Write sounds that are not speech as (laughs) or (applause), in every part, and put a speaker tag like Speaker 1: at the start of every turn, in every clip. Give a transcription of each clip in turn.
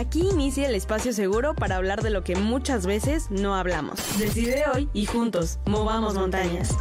Speaker 1: Aquí inicia el espacio seguro para hablar de lo que muchas veces no hablamos. Decide hoy y juntos, movamos montañas.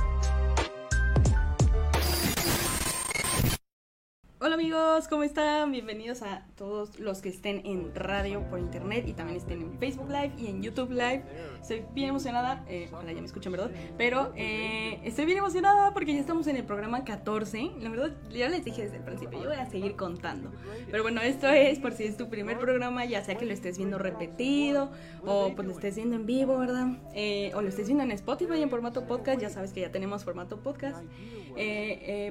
Speaker 1: Amigos, ¿cómo están? Bienvenidos a todos los que estén en radio por internet y también estén en Facebook Live y en YouTube Live. Estoy bien emocionada, eh, ya me escuchen, ¿verdad? Pero eh, estoy bien emocionada porque ya estamos en el programa 14. La verdad, ya les dije desde el principio, yo voy a seguir contando. Pero bueno, esto es por si es tu primer programa, ya sea que lo estés viendo repetido o pues lo estés viendo en vivo, ¿verdad? Eh, o lo estés viendo en Spotify en formato podcast, ya sabes que ya tenemos formato podcast.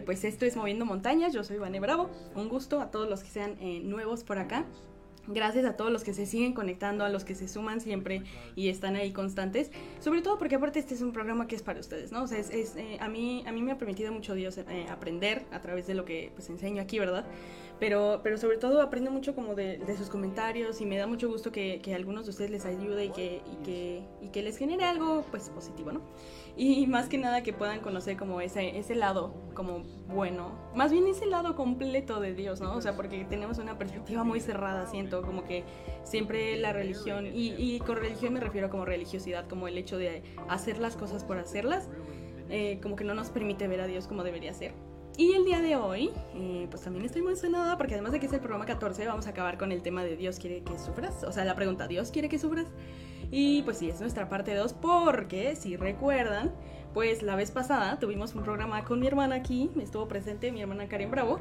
Speaker 1: pues esto es Moviendo Montañas, yo soy Vane Bravo un gusto a todos los que sean eh, nuevos por acá. Gracias a todos los que se siguen conectando, a los que se suman siempre y están ahí constantes. Sobre todo porque aparte este es un programa que es para ustedes, ¿no? O sea, es, eh, a, mí, a mí me ha permitido mucho Dios eh, aprender a través de lo que pues enseño aquí, ¿verdad? Pero, pero sobre todo aprendo mucho como de, sus comentarios y me da mucho gusto que, que, algunos de ustedes les ayude y que, y que, y que les genere algo pues positivo, ¿no? Y más que nada que puedan conocer como ese, ese lado como bueno, más bien ese lado completo de Dios, ¿no? O sea, porque tenemos una perspectiva muy cerrada, siento, como que siempre la religión, y, y con religión me refiero como religiosidad, como el hecho de hacer las cosas por hacerlas, eh, como que no nos permite ver a Dios como debería ser. Y el día de hoy, eh, pues también estoy muy emocionada porque además de que es el programa 14, vamos a acabar con el tema de Dios quiere que sufras. O sea, la pregunta, ¿Dios quiere que sufras? Y pues sí, es nuestra parte 2 porque, si recuerdan, pues la vez pasada tuvimos un programa con mi hermana aquí, me estuvo presente mi hermana Karen Bravo,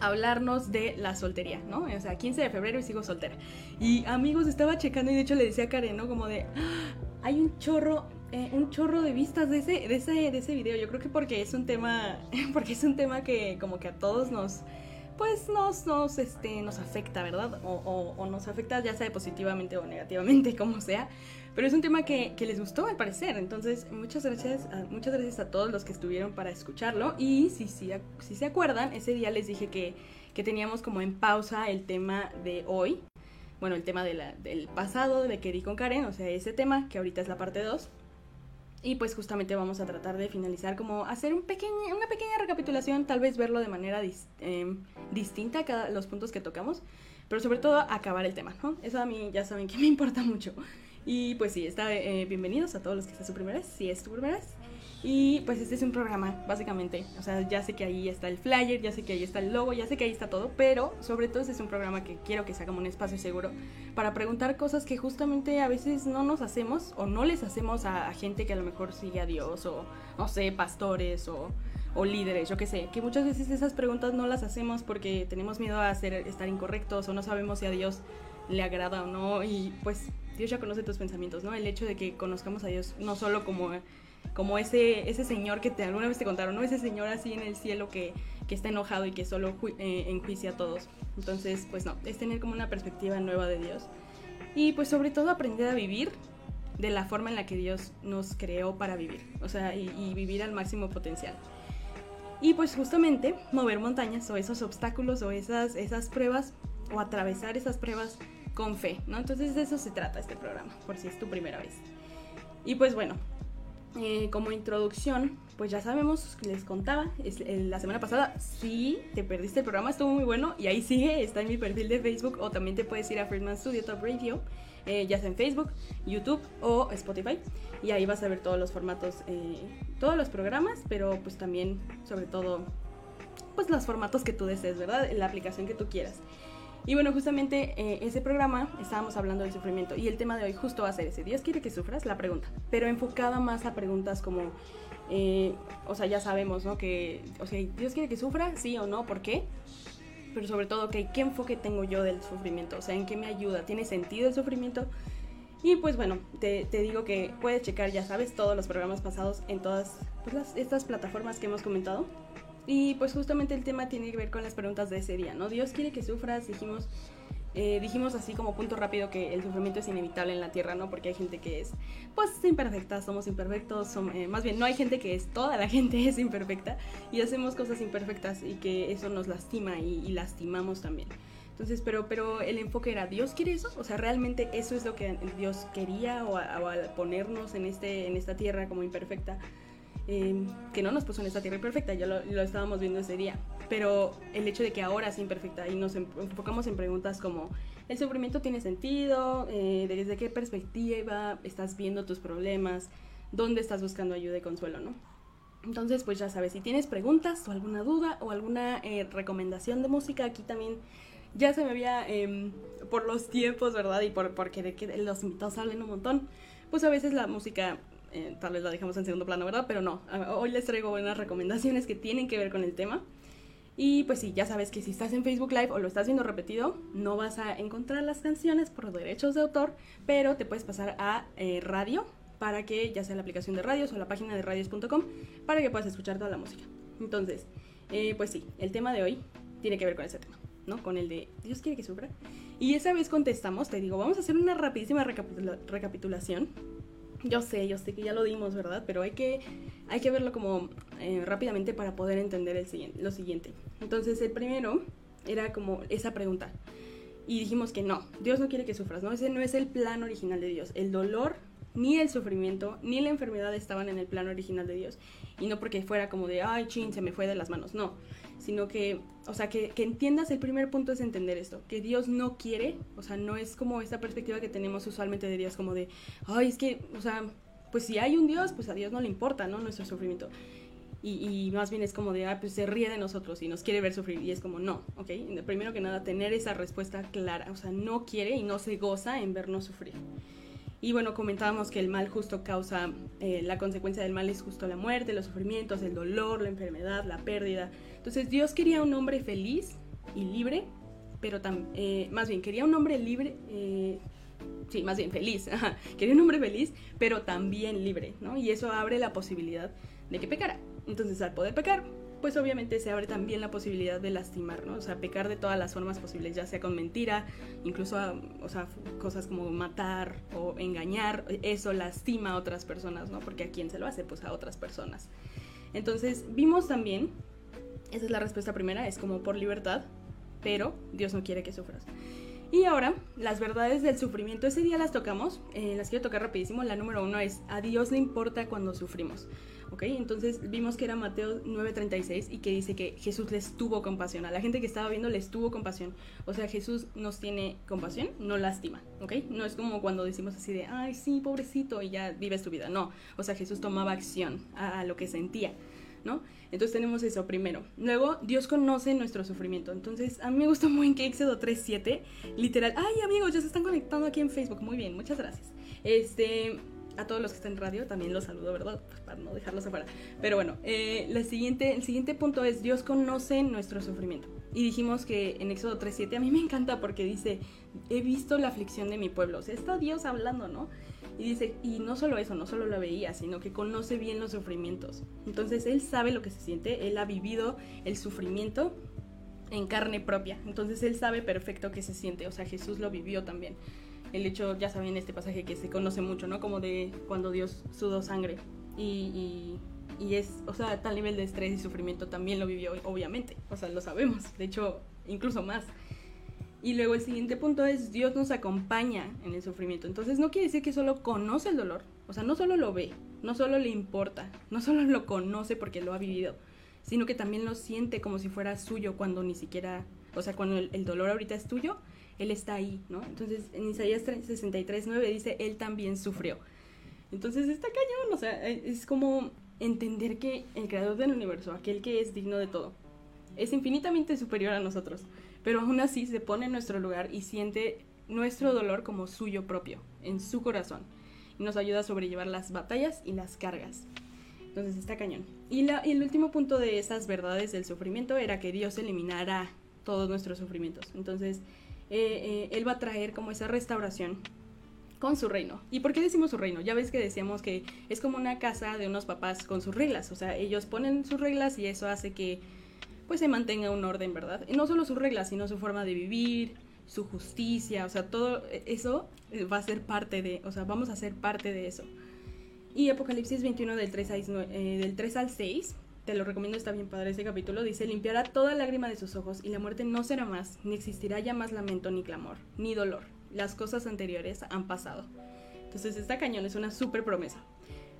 Speaker 1: hablarnos de la soltería, ¿no? O sea, 15 de febrero y sigo soltera. Y amigos, estaba checando y de hecho le decía a Karen, ¿no? Como de, ¡Ah! hay un chorro, eh, un chorro de vistas de ese, de ese, de ese video. Yo creo que porque es un tema, (laughs) porque es un tema que como que a todos nos pues nos, nos, este, nos afecta, ¿verdad? O, nos afecta ya sea positivamente o negativamente, (laughs) como sea. Pero es un tema que, que les gustó al parecer. Entonces, muchas gracias, a, muchas gracias a todos los que estuvieron para escucharlo. Y si, si, si se acuerdan, ese día les dije que, que teníamos como en pausa el tema de hoy. Bueno, el tema de la, del pasado, de con Karen, o sea, ese tema, que ahorita es la parte 2. Y pues justamente vamos a tratar de finalizar, como hacer un una pequeña recapitulación, tal vez verlo de manera em, distinta cada los puntos que tocamos, pero sobre todo acabar el tema, ¿no? Eso a mí ya saben que me importa mucho. Y pues sí, está, eh, bienvenidos a todos los que están su primera si es tu primera. Y pues este es un programa, básicamente. O sea, ya sé que ahí está el flyer, ya sé que ahí está el logo, ya sé que ahí está todo, pero sobre todo este es un programa que quiero que sea como un espacio seguro para preguntar cosas que justamente a veces no nos hacemos o no les hacemos a, gente que a lo mejor sigue a Dios o, no sé, pastores o, o líderes, yo qué sé, que muchas veces esas preguntas no las hacemos porque tenemos miedo a hacer, estar incorrectos o no sabemos si a Dios le agrada o no y pues Dios ya conoce tus pensamientos, ¿no? El hecho de que conozcamos a Dios no solo como como ese, ese señor que te, alguna vez te contaron, ¿no? Ese señor así en el cielo que, que está enojado y que solo eh, enjuicia a todos. Entonces, pues no, es tener como una perspectiva nueva de Dios. Y pues sobre todo aprender a vivir de la forma en la que Dios nos creó para vivir, o sea, y, y vivir al máximo potencial. Y pues justamente mover montañas o esos obstáculos o esas, esas pruebas o atravesar esas pruebas con fe, ¿no? Entonces de eso se trata este programa, por si es tu primera vez. Y pues bueno, eh, como introducción, pues ya sabemos, les contaba, es, la semana pasada, si te perdiste el programa, estuvo muy bueno y ahí sigue, está en mi perfil de Facebook o también te puedes ir a Friedman Studio Top Radio, eh, ya sea en Facebook, YouTube o Spotify y ahí vas a ver todos los formatos, eh, todos los programas, pero pues también, sobre todo, pues los formatos que tú desees, ¿verdad? La aplicación que tú quieras. Y bueno, justamente eh, ese programa estábamos hablando del sufrimiento y el tema de hoy justo va a ser ese. Dios quiere que sufras, la pregunta, pero enfocada más a preguntas como, eh, o sea, ya sabemos, ¿no? Que, o sea, Dios quiere que sufra, sí o no, ¿por qué? Pero sobre todo, ¿qué enfoque tengo yo del sufrimiento? O sea, ¿en qué me ayuda? ¿Tiene sentido el sufrimiento? Y pues bueno, te, te, digo que puedes checar, ya sabes, todos los programas pasados en todas pues, estas plataformas que hemos comentado. Y pues justamente el tema tiene que ver con las preguntas de ese día, ¿no? Dios quiere que sufras, dijimos, eh, dijimos así como punto rápido que el sufrimiento es inevitable en la tierra, ¿no? Porque hay gente que es, pues, imperfecta, somos imperfectos, eh, más bien, no hay gente que es, toda la (laughs) gente es imperfecta y hacemos cosas imperfectas y que eso nos lastima y, lastimamos también. Entonces, pero, pero el enfoque era, ¿Dios quiere eso? O sea, ¿realmente eso es lo que Dios quería o, al ponernos en, este, en esta tierra como imperfecta? Em, que no nos puso en esta tierra perfecta, ya lo, lo, estábamos viendo ese día, pero el hecho de que ahora es imperfecta y nos enfocamos en preguntas como, ¿el sufrimiento tiene sentido? Eh, ¿Desde qué perspectiva estás viendo tus problemas? ¿Dónde estás buscando ayuda y consuelo, no? Entonces, pues ya sabes, si tienes preguntas o alguna duda o alguna eh, recomendación de música, aquí también ya se me había, em, por los tiempos, ¿verdad? Y por porque de que los invitados hablen un montón, pues a veces la música eh, tal vez la dejamos en segundo plano, ¿verdad? Pero no, hoy les traigo buenas recomendaciones que tienen que ver con el tema. Y pues sí, ya sabes que si estás en Facebook Live o lo estás viendo repetido, no vas a encontrar las canciones por derechos de autor, pero te puedes pasar a eh, radio para que, ya sea la aplicación de radios o la página de radios.com, para que puedas escuchar toda la música. Entonces, eh, pues sí, el tema de hoy tiene que ver con ese tema, ¿no? Con el de Dios quiere que sufra. Y esa vez contestamos, te digo, vamos a hacer una rapidísima recapitulación yo sé, yo sé que ya lo dimos, ¿verdad? Pero hay que, hay que verlo como eh, rápidamente para poder entender el siguiente, lo siguiente. Entonces, el primero era como esa pregunta. Y dijimos que no, Dios no quiere que sufras, ¿no? Ese no es el plan original de Dios. El dolor, ni el sufrimiento, ni la enfermedad estaban en el plan original de Dios. Y no porque fuera como de, ay, chin, se me fue de las manos. No, sino que, o sea, que, que, entiendas, el primer punto es entender esto, que Dios no quiere, o sea, no es como esta perspectiva que tenemos usualmente de Dios, como de, ay, es que, o sea, pues si hay un Dios, pues a Dios no le importa, ¿no? Nuestro sufrimiento. Y, más bien es como de, ah, pues se ríe de nosotros y nos quiere ver sufrir. Y es como, no, ¿ok? Primero que nada, tener esa respuesta clara, o sea, no quiere y no se goza en vernos sufrir. Y bueno, comentábamos que el mal justo causa, eh, la consecuencia del mal es justo la muerte, los sufrimientos, el dolor, la enfermedad, la pérdida. Entonces Dios quería un hombre feliz y libre, pero también, eh, más bien, quería un hombre libre, eh, sí, más bien feliz, (laughs) quería un hombre feliz, pero también libre, ¿no? Y eso abre la posibilidad de que pecara. Entonces al poder pecar, pues obviamente se abre también la posibilidad de lastimar, ¿no? O sea, pecar de todas las formas posibles, ya sea con mentira, incluso, o sea, cosas como matar o engañar, eso lastima a otras personas, ¿no? Porque a quién se lo hace, pues a otras personas. Entonces, vimos también, esa es la respuesta primera, es como por libertad, pero Dios no quiere que sufras. Y ahora, las verdades del sufrimiento, ese día las tocamos, eh, las quiero tocar rapidísimo. La número uno es, a Dios le importa cuando sufrimos. ¿Ok? Entonces vimos que era Mateo 9:36 y que dice que Jesús les tuvo compasión. A la gente que estaba viendo les tuvo compasión. O sea, Jesús nos tiene compasión, no lástima. ¿Ok? No es como cuando decimos así de, ay, sí, pobrecito, y ya vives tu vida. No. O sea, Jesús tomaba acción a, a lo que sentía. ¿no? Entonces tenemos eso primero. Luego, Dios conoce nuestro sufrimiento. Entonces, a mí me gusta muy que Éxodo 3.7, literal, ay amigos, ya se están conectando aquí en Facebook. Muy bien, muchas gracias. Este, a todos los que están en radio también los saludo, ¿verdad? Para no dejarlos afuera. Pero bueno, eh, siguiente, el siguiente punto es Dios conoce nuestro sufrimiento. Y dijimos que en Éxodo 3.7 a mí me encanta porque dice, he visto la aflicción de mi pueblo. O sea, está Dios hablando, ¿no? Y dice, y no solo eso, no solo lo veía, sino que conoce bien los sufrimientos. Entonces él sabe lo que se siente, él ha vivido el sufrimiento en carne propia. Entonces él sabe perfecto qué se siente, o sea, Jesús lo vivió también. El hecho, ya saben, este pasaje que se conoce mucho, ¿no? Como de cuando Dios sudó sangre. Y, es, o sea, tal nivel de estrés y sufrimiento también lo vivió, obviamente. O sea, lo sabemos. De hecho, incluso más. Y luego el siguiente punto es Dios nos acompaña en el sufrimiento. Entonces no quiere decir que solo conoce el dolor, o sea, no solo lo ve, no solo le importa, no solo lo conoce porque lo ha vivido, sino que también lo siente como si fuera suyo cuando ni siquiera, o sea, cuando el, dolor ahorita es tuyo, Él está ahí, ¿no? Entonces en Isaías 63, 9 dice, Él también sufrió. Entonces está cañón, o sea, es como entender que el creador del universo, aquel que es digno de todo, es infinitamente superior a nosotros pero aún así se pone en nuestro lugar y siente nuestro dolor como suyo propio, en su corazón, y nos ayuda a sobrellevar las batallas y las cargas. Entonces está cañón. Y, y el último punto de esas verdades del sufrimiento era que Dios eliminara todos nuestros sufrimientos. Entonces, eh, eh, Él va a traer como esa restauración con su reino. ¿Y por qué decimos su reino? Ya ves que decíamos que es como una casa de unos papás con sus reglas. O sea, ellos ponen sus reglas y eso hace que pues se mantenga un orden, ¿verdad? Y no solo sus reglas, sino su forma de vivir, su justicia, o sea, todo eso eh, va a ser parte de, o sea, vamos a ser parte de eso. Y Apocalipsis 21 del 3, eh, del 3 al 6, te lo recomiendo, está bien padre ese capítulo, dice, limpiará toda lágrima de sus ojos y la muerte no será más, ni existirá ya más lamento ni clamor, ni dolor. Las cosas anteriores han pasado. Entonces esta cañón es una súper promesa.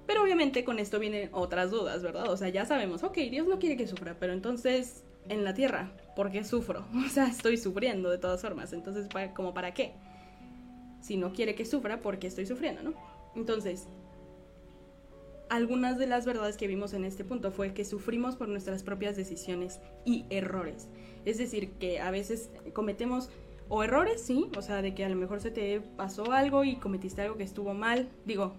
Speaker 1: Pero obviamente con esto vienen otras dudas, ¿verdad? O sea, ya sabemos, ok, Dios no quiere que sufra, pero entonces en la tierra, ¿por qué sufro? (laughs) O sea, estoy sufriendo de todas formas, entonces, ¿como para qué? Si no quiere que sufra, ¿por qué estoy sufriendo, no? Entonces, algunas de las verdades que vimos en este punto fue que sufrimos por nuestras propias decisiones y errores. Es decir, que a veces cometemos o errores, sí, o sea, de que a lo mejor se te pasó algo y cometiste algo que estuvo mal. Digo,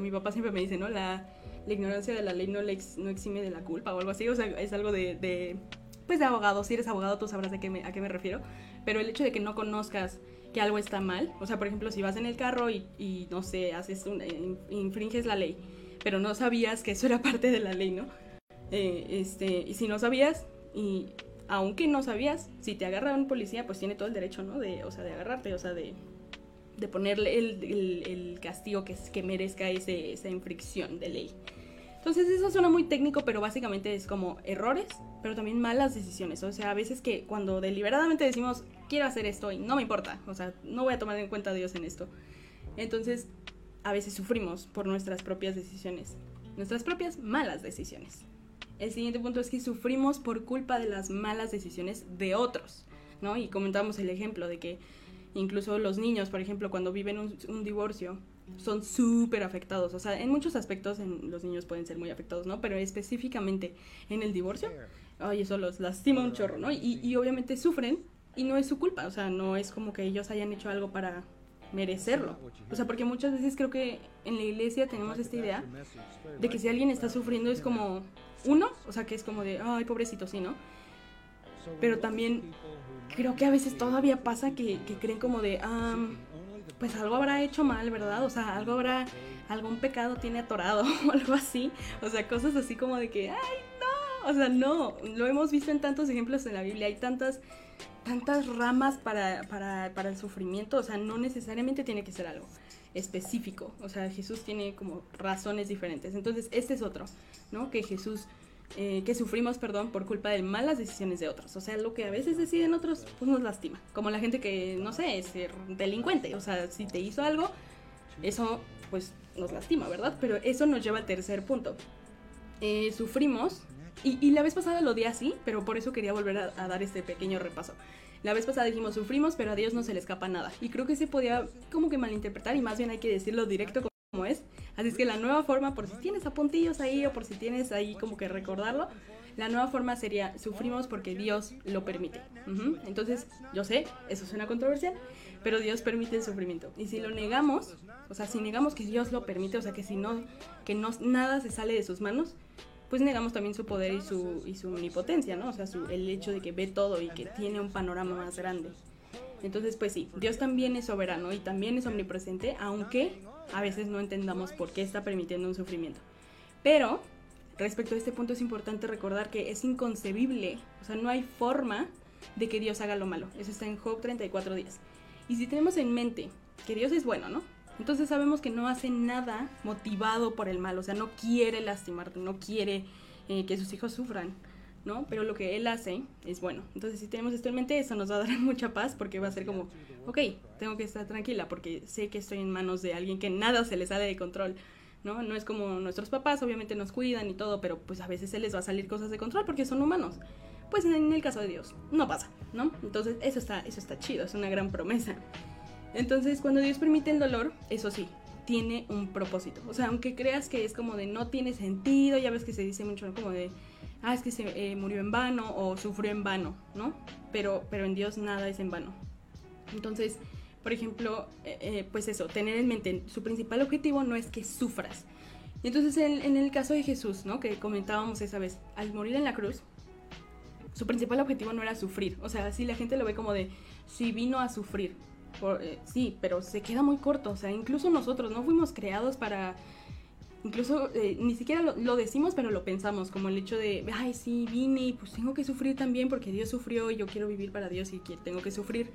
Speaker 1: mi papá siempre me dice, ¿no? La, ignorancia de la ley no, le no exime de la culpa o algo así, o sea, es algo de, pues de abogado. Si eres abogado, tú sabrás de qué a qué me refiero. Pero el hecho de que no conozcas que algo está mal, o sea, por ejemplo, si vas en el carro y, y no sé, haces un, infringes la ley pero no sabías que eso era parte de la ley, ¿no? Eh, este, y si no sabías, y aunque no sabías, si te agarra un policía, pues tiene todo el derecho, ¿no? De, o sea, de agarrarte, o sea, de, de ponerle el, el, castigo que, que merezca ese, esa infracción de ley. Entonces eso suena muy técnico, pero básicamente es como errores, pero también malas decisiones. O sea, a veces que cuando deliberadamente decimos, quiero hacer esto y no me importa, o sea, no voy a tomar en cuenta a Dios en esto. Entonces a veces sufrimos por nuestras propias decisiones, nuestras propias malas decisiones. El siguiente punto es que sufrimos por culpa de las malas decisiones de otros, ¿no? Y comentamos el ejemplo de que incluso los niños, por ejemplo, cuando viven un, divorcio, son súper afectados. O sea, en muchos aspectos en, los niños pueden ser muy afectados, ¿no? Pero específicamente en el divorcio, ay, eso los lastima un chorro, ¿no? Y, y obviamente sufren y no es su culpa, o sea, no es como que ellos hayan hecho algo para merecerlo. O sea, porque muchas veces creo que en la iglesia tenemos esta idea de que si alguien está sufriendo es como uno, o sea, que es como de, ay, pobrecito, sí, ¿no? Pero también creo que a veces todavía pasa que, creen como de, pues algo habrá hecho mal, ¿verdad? O sea, algo habrá, algún pecado tiene atorado (laughs) o algo así. O sea, cosas así como de que, ay, no, o sea, no, lo hemos visto en tantos ejemplos en la Biblia, hay tantas tantas ramas para, para, para, el sufrimiento, o sea, no necesariamente tiene que ser algo específico, o sea, Jesús tiene como razones diferentes. Entonces, este es otro, ¿no? Que Jesús, eh, que sufrimos, perdón, por culpa de malas decisiones de otros, o sea, lo que a veces deciden otros, pues nos lastima, como la gente que, no sé, es delincuente, o sea, si te hizo algo, eso pues nos lastima, ¿verdad? Pero eso nos lleva al tercer punto. Eh, sufrimos y, la vez pasada lo di así, pero por eso quería volver a, dar este pequeño repaso. La vez pasada dijimos sufrimos, pero a Dios no se le escapa nada. Y creo que se podía como que malinterpretar y más bien hay que decirlo directo como es. Así es que la nueva forma, por si tienes apuntillos ahí o por si tienes ahí como que recordarlo, la nueva forma sería sufrimos porque Dios lo permite. Entonces, yo sé, eso suena controversial, pero Dios permite el sufrimiento. Y si lo negamos, o sea, si negamos que Dios lo permite, o sea, que si no, que no, nada se sale de sus manos, pues negamos también su poder y su, y su omnipotencia, ¿no? O sea, el hecho de que ve todo y que tiene un panorama más grande. Entonces, pues sí, Dios también es soberano y también es omnipresente, aunque a veces no entendamos por qué está permitiendo un sufrimiento. Pero, respecto a este punto es importante recordar que es inconcebible, o sea, no hay forma de que Dios haga lo malo. Eso está en Job 34 días. Y si tenemos en mente que Dios es bueno, ¿no? Entonces sabemos que no hace nada motivado por el mal, o sea, no quiere lastimarte, no quiere eh, que sus hijos sufran, ¿no? Pero lo que él hace es bueno. Entonces si tenemos esto en mente, eso nos va a dar (laughs) mucha paz porque va a ser como, ok, tengo que estar tranquila porque sé que estoy en manos de alguien que nada se le sale de control. ¿no? No es como nuestros papás, obviamente nos cuidan y todo, pero pues a veces se les va a salir cosas de control porque son humanos. Pues en el caso de Dios, no pasa, ¿no? Entonces eso está, eso está chido, es una gran promesa. Entonces, cuando Dios permite el dolor, eso sí, tiene un propósito. O sea, aunque creas que es como de no tiene sentido, ya ves que se dice mucho como de, ah, es que se eh, murió en vano o sufrió en vano, ¿no? Pero, pero en Dios nada es en vano. Entonces, por ejemplo, eh, eh, pues eso, tener en mente, su principal objetivo no es que sufras. Y entonces en, en el caso de Jesús, ¿no? Que comentábamos esa vez, al morir en la cruz, su principal objetivo no era sufrir. O sea, si la gente lo ve como de, si vino a sufrir, eh, sí, pero se queda muy corto. O sea, incluso nosotros no fuimos creados para... Incluso eh, ni siquiera lo, decimos, pero lo pensamos, como el hecho de, ay, sí, vine y pues tengo que sufrir también porque Dios sufrió y yo quiero vivir para Dios y tengo que sufrir.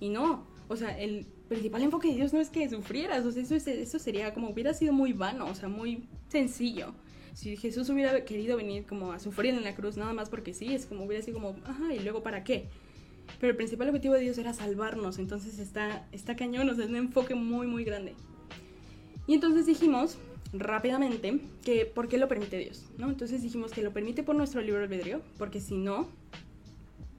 Speaker 1: Y no, o sea, el principal enfoque de Dios no es que sufrieras, o sea, eso, eso sería como hubiera sido muy vano, o sea, muy sencillo. Si Jesús hubiera querido venir como a sufrir en la cruz nada más porque sí, es como hubiera sido como, ajá, y luego para qué. Pero el principal objetivo de Dios era salvarnos, entonces está, está cañón, o sea, es un enfoque muy, muy grande. Y entonces dijimos rápidamente que por qué lo permite Dios, ¿no? Entonces dijimos que lo permite por nuestro libre albedrío, porque si no,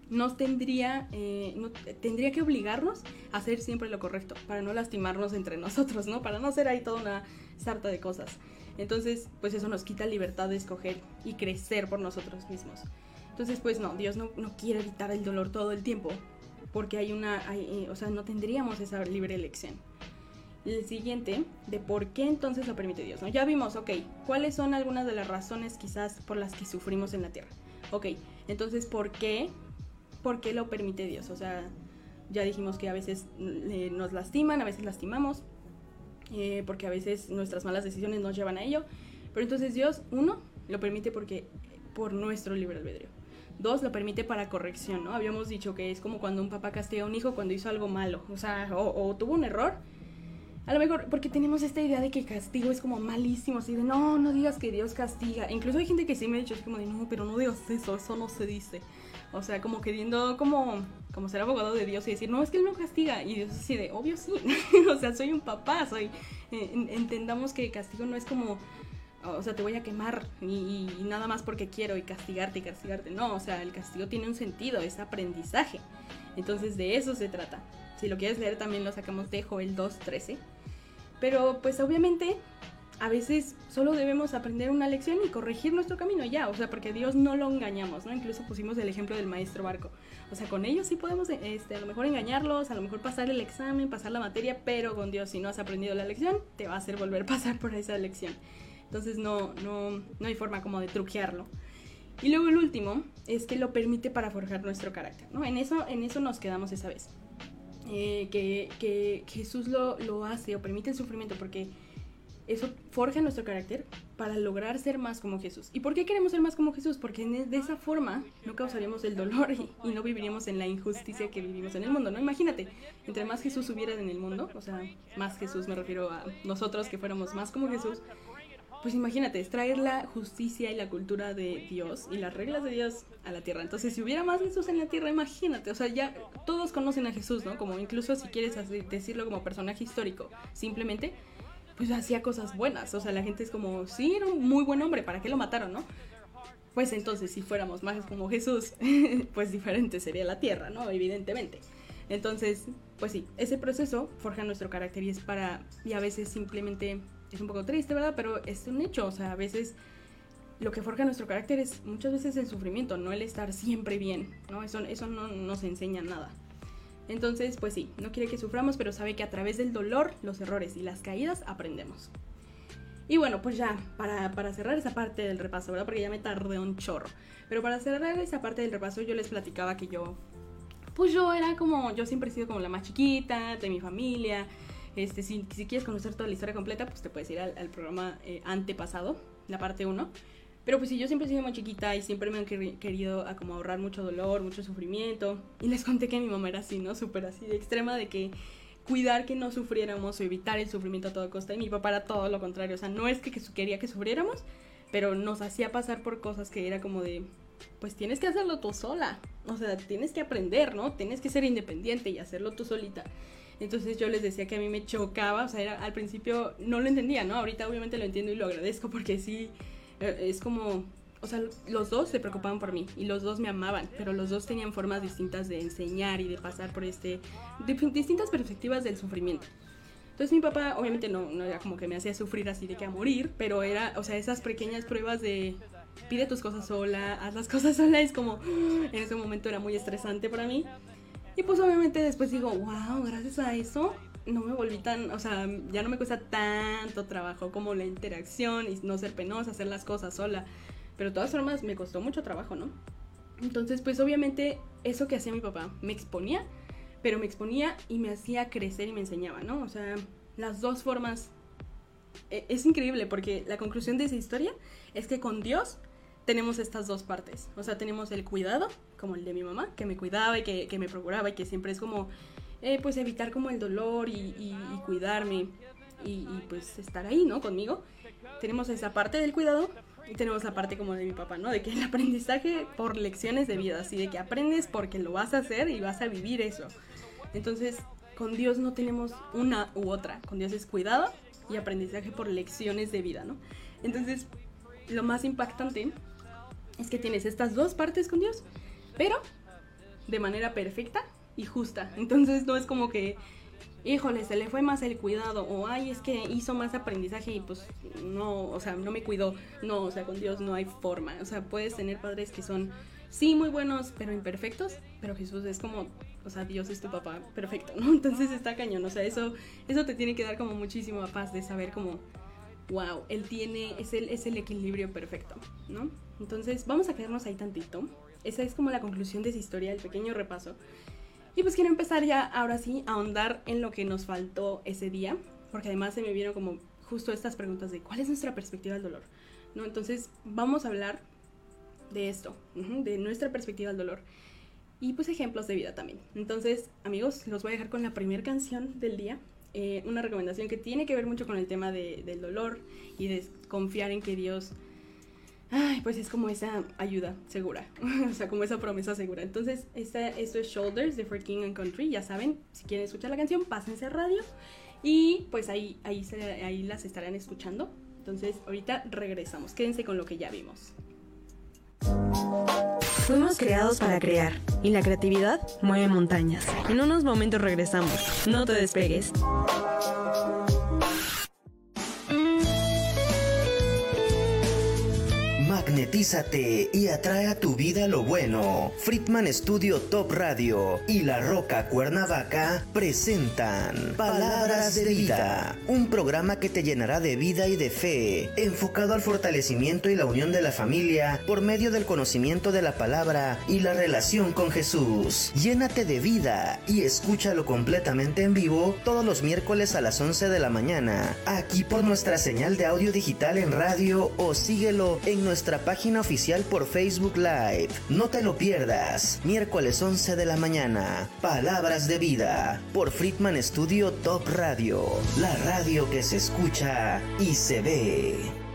Speaker 1: nos tendría, eh, tendría que obligarnos a hacer siempre lo correcto, para no lastimarnos entre nosotros, ¿no? Para no hacer ahí toda una sarta de cosas. Entonces, pues eso nos quita libertad de escoger y crecer por nosotros mismos. Entonces, pues no, Dios no, no quiere evitar el dolor todo el tiempo, porque hay una, eh, o sea, no tendríamos esa libre elección. El siguiente, de por qué entonces lo permite Dios, ¿no? Ya vimos, ok, cuáles son algunas de las razones quizás por las que sufrimos en la tierra. Ok, entonces, ¿por qué por qué lo permite Dios. O sea, ya dijimos que a veces eh, nos lastiman, a veces lastimamos, eh, porque a veces nuestras malas decisiones nos llevan a ello. Pero entonces Dios, uno, lo permite porque por nuestro libre albedrío. Dos, lo permite para corrección, ¿no? Habíamos dicho que es como cuando un papá castiga a un hijo cuando hizo algo malo, o sea, o, tuvo un error. A lo mejor porque tenemos esta idea de que castigo es como malísimo, así de no, no digas que Dios castiga. Incluso hay gente que sí me ha dicho, es como de no, pero no digas eso, eso no se dice. O sea, como queriendo como, como ser abogado de Dios y decir, no, es que Él no castiga. Y Dios así de, obvio sí. (laughs) o sea, soy un papá, soy... Eh, entendamos que castigo no es como, o sea, te voy a quemar y, nada más porque quiero y castigarte y castigarte. No, o sea, el castigo tiene un sentido, es aprendizaje. Entonces de eso se trata. Si lo quieres leer también lo sacamos de Joel 2.13. Pero pues obviamente a veces solo debemos aprender una lección y corregir nuestro camino ya, o sea, porque Dios no lo engañamos, ¿no? Incluso pusimos el ejemplo del maestro barco. O sea, con ellos sí podemos este, a lo mejor engañarlos, a lo mejor pasar el examen, pasar la materia, pero con Dios si no has aprendido la lección, te va a hacer volver a pasar por esa lección. Entonces no, no, no hay forma como de truquearlo. Y luego el último es que lo permite para forjar nuestro carácter, ¿no? En eso, en eso nos quedamos esa vez. Eh, que, que, Jesús lo, lo hace o permite el sufrimiento porque eso forja nuestro carácter para lograr ser más como Jesús. ¿Y por qué queremos ser más como Jesús? Porque de esa forma no causaríamos el dolor y, no viviríamos en la injusticia que vivimos en el mundo, ¿no? Imagínate, entre más Jesús hubiera en el mundo, o sea, más Jesús me refiero a nosotros que fuéramos más como Jesús, pues imagínate, es traer la justicia y la cultura de Dios y las reglas de Dios a la tierra. Entonces, si hubiera más Jesús en la tierra, imagínate, o sea, ya todos conocen a Jesús, ¿no? Como incluso si quieres decirlo como personaje histórico, simplemente pues hacía cosas buenas. O sea, la gente es como, sí, era un muy buen hombre, ¿para qué lo mataron, no? Pues entonces, si fuéramos más como Jesús, (laughs) pues diferente sería la tierra, ¿no? Evidentemente. Entonces, pues sí, ese proceso forja nuestro carácter y es para, y a veces simplemente es un poco triste, ¿verdad? Pero es un hecho, o sea, a veces lo que forja nuestro carácter es muchas veces el sufrimiento, no el estar siempre bien, ¿no? Eso, eso no nos enseña nada. Entonces, pues sí, no quiere que suframos, pero sabe que a través del dolor, los errores y las caídas aprendemos. Y bueno, pues ya, para, para, cerrar esa parte del repaso, ¿verdad? Porque ya me tardé un chorro. Pero para cerrar esa parte del repaso, yo les platicaba que yo, pues yo era como, yo siempre he sido como la más chiquita de mi familia. Este, si, si quieres conocer toda la historia completa, pues te puedes ir al, programa eh, antepasado, la parte 1. Pero pues sí, yo siempre he sido muy chiquita y siempre me han querido a como ahorrar mucho dolor, mucho sufrimiento. Y les conté que mi mamá era así, ¿no? Súper así de extrema de que cuidar que no sufriéramos o evitar el sufrimiento a toda costa. Y mi papá era todo lo contrario. O sea, no es que, quería que sufriéramos, pero nos hacía pasar por cosas que era como de, pues tienes que hacerlo tú sola. O sea, tienes que aprender, ¿no? Tienes que ser independiente y hacerlo tú solita. Entonces yo les decía que a mí me chocaba, o sea, era, al principio no lo entendía, ¿no? Ahorita obviamente lo entiendo y lo agradezco porque sí, eh, es como, o sea, los dos se preocupaban por mí y los dos me amaban, pero los dos tenían formas distintas de enseñar y de pasar por este, distintas perspectivas del sufrimiento. Entonces mi papá obviamente no, no era como que me hacía sufrir así de que a morir, pero era, o sea, esas pequeñas pruebas de pide tus cosas sola, haz las (laughs) cosas sola, es como, en ese momento era muy estresante para mí. Y pues obviamente después digo, wow, gracias a eso no me volví tan, o sea, ya no me cuesta tanto trabajo como la interacción y no ser penosa, hacer las cosas sola. Pero de todas formas me costó mucho trabajo, ¿no? Entonces, pues obviamente eso que hacía mi papá me exponía, pero me exponía y me hacía crecer y me enseñaba, ¿no? O sea, las dos formas. E, es increíble porque la conclusión de esa historia es que con Dios tenemos estas dos partes. O sea, tenemos el cuidado, como el de mi mamá, que me cuidaba y que, que me procuraba y que siempre es como eh, pues evitar como el dolor y, cuidarme y, pues estar ahí, ¿no? Conmigo. Tenemos esa parte del cuidado y tenemos la parte como de mi papá, ¿no? De que el (laughs) aprendizaje por lecciones de vida, así de que aprendes porque lo vas a hacer y vas a vivir eso. Entonces, con Dios no tenemos una u otra. Con Dios es cuidado y aprendizaje por lecciones de vida, ¿no? Entonces, lo más impactante es que tienes estas dos partes con Dios, pero de manera perfecta y justa. Entonces no es como que, híjole, se le fue más el cuidado o ay, es que hizo más aprendizaje y pues no, o sea, no me cuidó. No, o sea, con Dios no hay forma. O sea, puedes tener padres que son, sí, muy buenos, pero imperfectos, pero Jesús es como, o sea, Dios es tu papá perfecto, ¿no? (laughs) Entonces está cañón, o sea, eso, eso te tiene que dar como muchísima paz de saber como, wow, él tiene, es el, es el equilibrio perfecto, ¿no? Entonces vamos a quedarnos ahí tantito. Esa es como la conclusión de esa historia, el pequeño repaso. Y pues quiero empezar ya ahora sí a ahondar en lo que nos faltó ese día, porque además se me vieron como justo estas preguntas de cuál es nuestra perspectiva del dolor, ¿no? Entonces vamos a hablar de esto, de nuestra perspectiva del dolor y pues ejemplos de vida también. Entonces, amigos, los voy a dejar con la primera canción del día, eh, una recomendación que tiene que ver mucho con el tema del dolor y de confiar en que Dios ay, pues es como esa ayuda segura, (laughs) o sea, como esa promesa segura. Entonces, esta, esto es Shoulders de For King and Country, ya saben, si quieren escuchar la canción, pásense a radio y pues ahí, ahí, ahí las estarán escuchando. Entonces, ahorita regresamos, quédense con lo que ya vimos.
Speaker 2: Fuimos creados para crear y la creatividad mueve montañas. En unos momentos regresamos. No te despegues.
Speaker 3: Magnetízate y atrae a tu vida lo bueno. Friedman Studio Top Radio y La Roca Cuernavaca presentan Palabras de Vida, un programa que te llenará de vida y de fe, enfocado al fortalecimiento y la unión de la familia por medio del conocimiento de la palabra y la relación con Jesús. Llénate de vida y escúchalo completamente en vivo todos los miércoles a las 11 de la mañana, aquí por nuestra señal de audio digital en radio o síguelo en nuestra página oficial por Facebook Live. No te lo pierdas. Miércoles 11 de la mañana. Palabras de vida. Por Friedman Studio Top Radio. La radio que se escucha y se ve.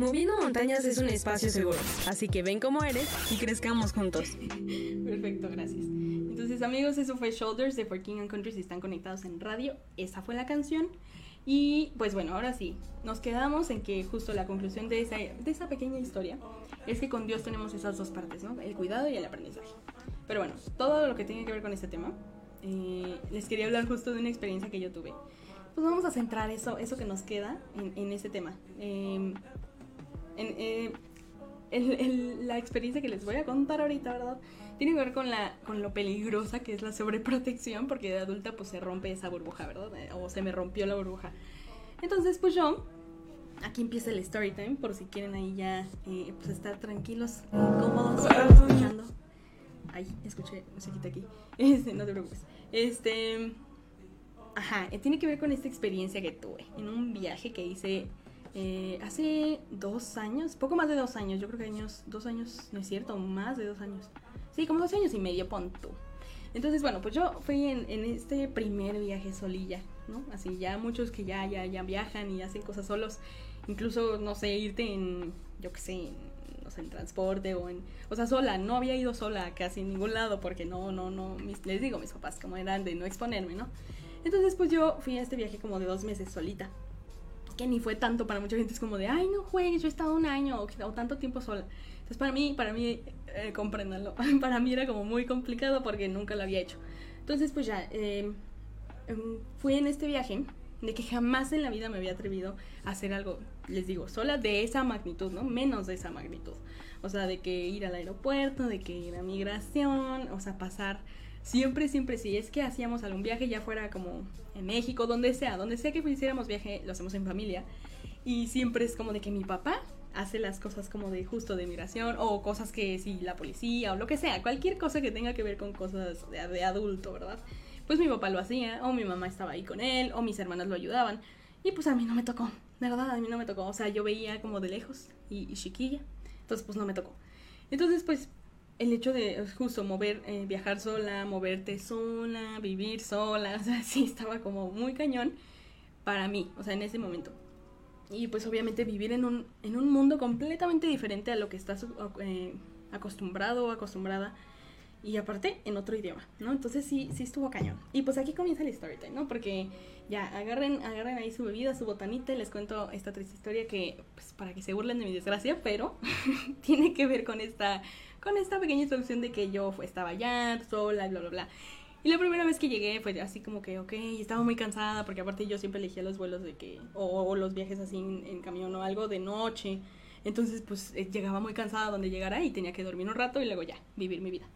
Speaker 3: Moviendo Montañas es un espacio seguro, así que ven como eres y crezcamos juntos.
Speaker 1: Perfecto, gracias. Entonces, amigos, eso fue Shoulders de For King and Country. Si están conectados en radio, esa fue la canción. Y pues bueno, ahora sí, nos quedamos en que justo la conclusión de esa, de esa pequeña historia es que con Dios tenemos esas dos partes, ¿no? El cuidado y el aprendizaje. Pero bueno, todo lo que tiene que ver con este tema, eh, les quería hablar justo de una experiencia que yo tuve. Pues vamos a centrar eso, eso que nos queda en, en ese tema. Eh, eh, la experiencia que les voy a contar ahorita, ¿verdad? Tiene que ver con, la, con lo peligrosa que es la sobreprotección, porque de adulta pues se rompe esa burbuja, ¿verdad? O se me rompió la burbuja. Entonces pues yo, aquí empieza el story time, por si quieren ahí ya eh, pues estar tranquilos, eh, cómodos, escuchando. Ay, escuché musiquita aquí. (laughs) Este, no te preocupes. Este... Ajá, tiene que ver con esta experiencia que tuve en un viaje que hice eh, hace dos años, poco más de dos años, yo creo que años, dos años, no es cierto, más de dos años. Sí, como dos años y medio, pon tú. Entonces, bueno, pues yo fui en, este primer viaje solilla, ¿no? Así ya muchos que ya, ya, ya viajan y hacen cosas solos, incluso, no sé, irte en, yo qué sé, no sé, en transporte o en, o sea, sola, no había ido sola casi en ningún lado porque no, no, no, mis, les digo, mis papás como eran de no exponerme, ¿no? Entonces, pues yo fui a este viaje como de dos meses solita ni fue tanto para mucha gente. Es como de ay no juegues yo he estado un año o, tanto tiempo sola entonces para mí para mí eh, (laughs) para mí era como muy complicado porque nunca lo había hecho. Entonces pues ya eh, fui en este viaje de que jamás en la vida me había atrevido a hacer algo les digo sola de esa magnitud no menos de esa magnitud. O sea de que ir al aeropuerto de que ir a migración o sea pasar siempre, siempre, si es que hacíamos algún viaje, ya fuera como en México, donde sea, donde sea que hiciéramos viaje, lo hacemos en familia. Y siempre es como de que mi papá hace las cosas como de justo de migración o cosas que si la policía o lo que sea, cualquier cosa que tenga que ver con cosas de, de adulto, ¿verdad? Pues mi papá lo hacía, o mi mamá estaba ahí con él, o mis hermanas lo ayudaban. Y pues a mí no me tocó, verdad, a mí no me tocó. O sea, yo veía como de lejos y chiquilla. Entonces, pues no me tocó. Entonces, pues el hecho de justo mover, eh, viajar sola, moverte sola, vivir sola, (laughs) o sea, sí estaba como muy cañón para mí, o sea, en ese momento. Y pues obviamente vivir en un, en un mundo completamente diferente a lo que estás eh, acostumbrado o acostumbrada. Y aparte, en otro idioma, ¿no? Entonces sí, sí estuvo cañón. Y pues aquí comienza el story time, ¿no? Porque ya, agarren, agarren ahí su bebida, su botanita y les cuento esta triste historia que, pues para que se burlen de mi desgracia, pero (laughs) tiene que ver con esta con esta pequeña introducción de que yo estaba allá, sola, bla, bla, bla. Y la primera vez que llegué fue así como que, ok, estaba muy cansada porque aparte yo siempre elegía los vuelos de que, o, los viajes así en, en, camión o algo de noche. Entonces pues eh, llegaba muy cansada donde llegara y tenía que dormir un rato y luego ya, vivir mi vida.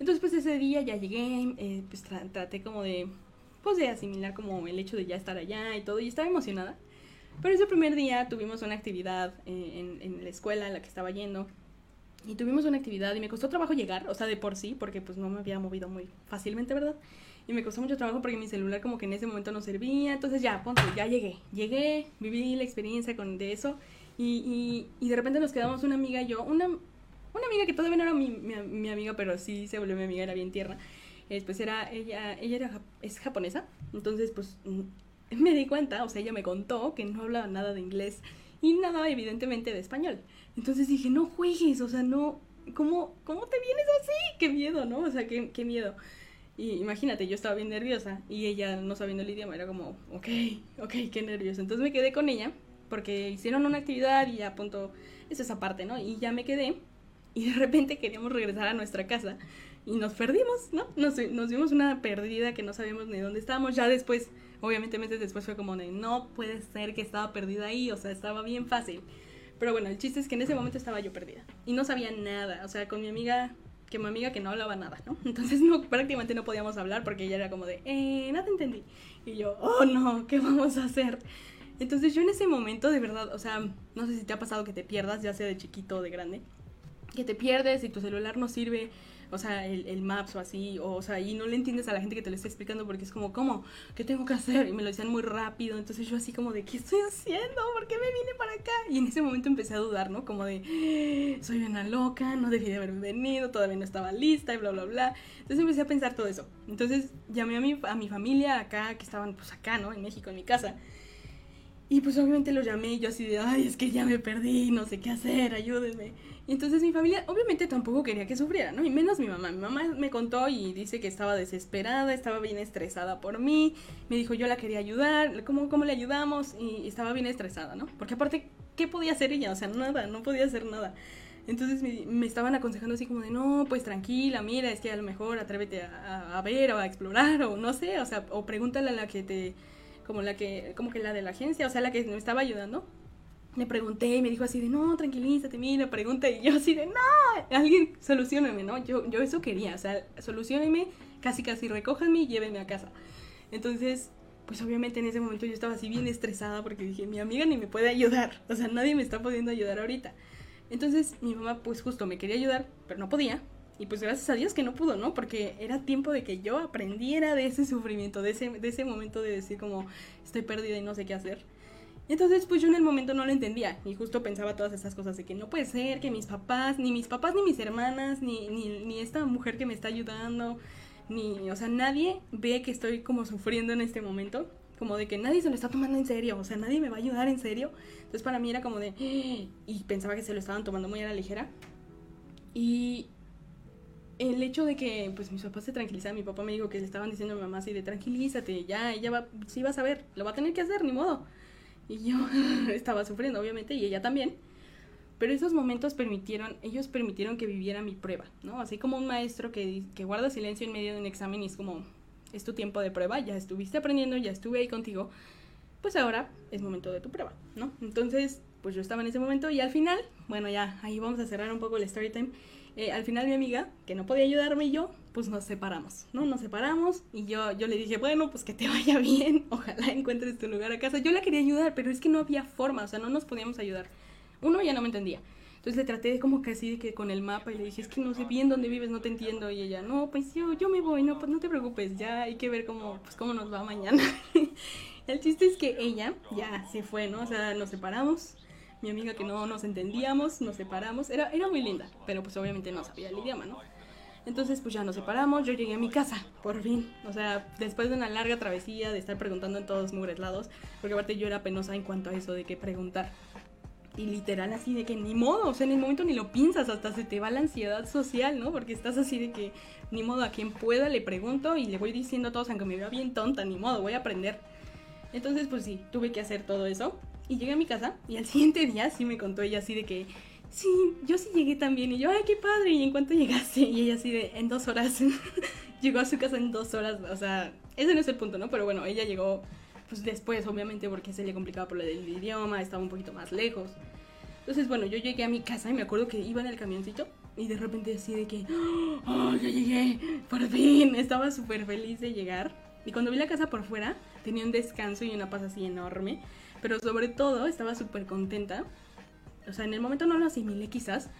Speaker 1: Entonces pues ese día ya llegué, eh, pues tra traté como de, pues de asimilar como el hecho de ya estar allá y todo y estaba emocionada. Pero ese primer día tuvimos una actividad eh, en, en la escuela en la que estaba yendo y tuvimos una actividad y me costó trabajo llegar, o sea, de por sí, porque pues no me había movido muy fácilmente, ¿verdad? Y me costó mucho trabajo porque mi celular como que en ese momento no servía, entonces ya, ponte, ya llegué, llegué, viví la experiencia con de eso y, y, de repente nos quedamos una amiga y yo, una, una amiga que todavía no era mi, mi, mi, amiga, pero sí se volvió mi amiga, era bien tierna. Después era, ella, ella era, es japonesa, entonces pues (laughs) me di cuenta, o sea, ella me contó que no hablaba nada de inglés y nada evidentemente de español. Entonces dije, no juegues, o sea, no, ¿cómo, cómo te vienes así? Qué miedo, ¿no? O sea, qué, qué miedo. Y imagínate, yo estaba bien nerviosa y ella no sabiendo el idioma era como, ok, ok, qué nervioso. Entonces me quedé con ella porque hicieron una actividad y a punto, es esa parte, ¿no? Y ya me quedé y de repente queríamos regresar a nuestra casa y nos perdimos, ¿no? Nos, nos dimos una perdida que no sabíamos ni dónde estábamos. Ya después, obviamente meses después fue como de, no puede ser que estaba perdida ahí, o sea, estaba bien fácil. Pero bueno, el chiste es que en ese momento estaba yo perdida y no sabía nada, o sea, con mi amiga, que mi amiga que no hablaba nada, ¿no? (laughs) Entonces no, prácticamente no podíamos hablar porque ella era como de, eh, no te entendí. Y yo, oh no, ¿qué vamos a hacer? Entonces yo en ese momento, de verdad, o sea, no sé si te ha pasado que te pierdas, ya sea de chiquito o de grande, que te pierdes y tu celular no sirve o sea, el, el, Maps o así, o, o, sea, y no le entiendes a la gente que te lo está explicando porque es como, ¿cómo? ¿Qué tengo que hacer? Y me lo decían muy rápido, entonces yo así como de, ¿qué estoy haciendo? ¿Por qué me vine para acá? Y en ese momento empecé a dudar, ¿no? Como de, soy una loca, no debí de haberme venido, todavía no estaba lista y bla, bla, bla. Entonces empecé a pensar todo eso. Entonces llamé a mi, a mi familia acá, que estaban pues acá, ¿no? En México, en mi casa. Y pues obviamente lo llamé y yo así de, ay, es que ya me perdí, no sé qué hacer, ayúdenme. Y entonces mi familia obviamente tampoco quería que sufriera, ¿no? Y menos mi mamá. Mi mamá me contó y dice que estaba desesperada, estaba bien estresada por mí. Me dijo, yo la quería ayudar, ¿cómo, cómo le ayudamos? Y estaba bien estresada, ¿no? Porque aparte, ¿qué podía hacer ella? O sea, nada, no podía hacer nada. Entonces me, me, estaban aconsejando así como de, no, pues tranquila, mira, es que a lo mejor atrévete a, a, ver o a explorar o no sé, o sea, o pregúntale a la que te como la que, como que la de la agencia, o sea, la que me estaba ayudando. Le pregunté y me dijo así de, no, tranquilízate, mira, pregunta. Y yo así de, no, alguien solucioname, ¿no? Yo, yo eso quería, o sea, solucioneme, casi casi recójanme y llévenme a casa. Entonces, pues obviamente en ese momento yo estaba así bien estresada porque dije, mi amiga ni me puede ayudar, o sea, nadie me está pudiendo ayudar ahorita. Entonces mi mamá pues justo me quería ayudar, pero no podía. Y pues gracias a Dios que no pudo, ¿no? Porque era tiempo de que yo aprendiera de ese sufrimiento, de ese, de ese momento de decir como estoy perdida y no sé qué hacer. Entonces, pues yo en el momento no lo entendía y justo pensaba todas esas cosas de que no puede ser que mis papás, ni mis papás, ni mis hermanas, ni, ni, ni esta mujer que me está ayudando, ni, o sea, nadie ve que estoy como sufriendo en este momento, como de que nadie se lo está tomando en serio, o sea, nadie me va a ayudar en serio. Entonces para mí era como de, (gasps) y pensaba que se lo estaban tomando muy a la ligera. Y el hecho de que pues mis papás se tranquilizaran, mi papá me dijo que le estaban diciendo a mi mamá así de tranquilízate, ya ella va, sí va a saber, lo va a tener que hacer, ni modo. Y yo (laughs) estaba sufriendo, obviamente, y ella también. Pero esos momentos permitieron, ellos permitieron que viviera mi prueba, ¿no? Así como un maestro que, que guarda silencio en medio de un examen y es como, es tu tiempo de prueba, ya estuviste aprendiendo, ya estuve ahí contigo, pues ahora es momento de tu prueba, ¿no? Entonces, pues yo estaba en ese momento y al final, bueno, ya ahí vamos a cerrar un poco el story time eh, al final mi amiga, que no podía ayudarme y yo, pues nos separamos, ¿no? Nos separamos y yo, yo le dije, bueno, pues que te vaya (laughs) bien, ojalá encuentres tu lugar a casa. Yo la quería ayudar, pero es que no había forma, o sea, no nos podíamos ayudar. Uno ya no me entendía. Entonces le traté como casi de que con el mapa y le dije, es que no sé bien dónde vives, no te entiendo. Y ella, no, pues yo, yo me voy, no, pues no te preocupes, ya hay que ver cómo, pues cómo nos va mañana. (laughs) el chiste es que ella ya se fue, ¿no? O sea, nos separamos, mi amiga que no nos entendíamos, nos separamos. Era, era muy linda, pero pues obviamente no sabía el idioma, ¿no? Entonces pues ya nos separamos, yo llegué a mi casa, por fin. O sea, después de una larga travesía, de estar preguntando en todos mugres lados, porque aparte yo era penosa en cuanto a eso de qué preguntar. Y literal así de que ni modo, o sea, en el momento ni lo piensas, hasta se te va la ansiedad social, ¿no? Porque estás así de que ni modo a quien pueda le pregunto y le voy diciendo a todos, aunque me vea bien tonta, ni modo, voy a aprender. Entonces pues sí, tuve que hacer todo eso. Y llegué a mi casa y al (laughs) siguiente día sí me contó ella así de que, sí, yo sí llegué también. Y yo, ay, qué padre. Y en cuanto llegaste, y ella así de, en dos horas. (laughs) llegó a su casa en dos horas. O sea, ese no es el punto, ¿no? Pero bueno, ella llegó pues después, obviamente, porque se le complicaba por lo del idioma, estaba un poquito más lejos. Entonces, bueno, yo llegué a mi casa y me acuerdo que iba en el camioncito y de repente así de que, ¡oh, ya llegué! ¡Por fin! (laughs) Estaba súper feliz de llegar. Y cuando vi la casa por fuera, tenía un descanso y una paz así enorme. Pero sobre todo estaba súper contenta. O sea, en el momento no lo asimilé quizás,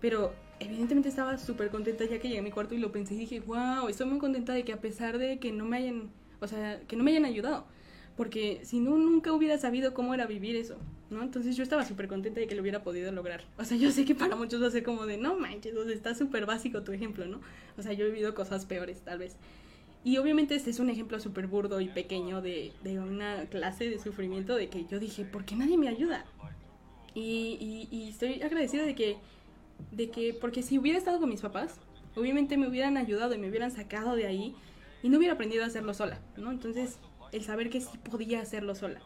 Speaker 1: pero evidentemente estaba súper contenta ya que llegué a mi cuarto y lo pensé y dije, wow, estoy muy contenta de que a pesar de que no me hayan, o sea, que no me hayan ayudado. Porque si no, nunca hubiera sabido cómo era vivir eso, ¿no? Entonces yo estaba súper contenta de que lo hubiera podido lograr. O sea, yo sé que para muchos va a ser como de, no manches, o está súper básico tu ejemplo, ¿no? O sea, yo he vivido cosas peores, tal vez. Y obviamente este es un ejemplo súper burdo y pequeño de, de, una clase de sufrimiento de que yo dije, ¿por qué nadie me ayuda? Y, y, y, estoy agradecida de que, de que, porque si hubiera estado con mis papás, obviamente me hubieran ayudado y me hubieran sacado de ahí y no hubiera aprendido a hacerlo sola, ¿no? Entonces, el saber que sí podía hacerlo sola.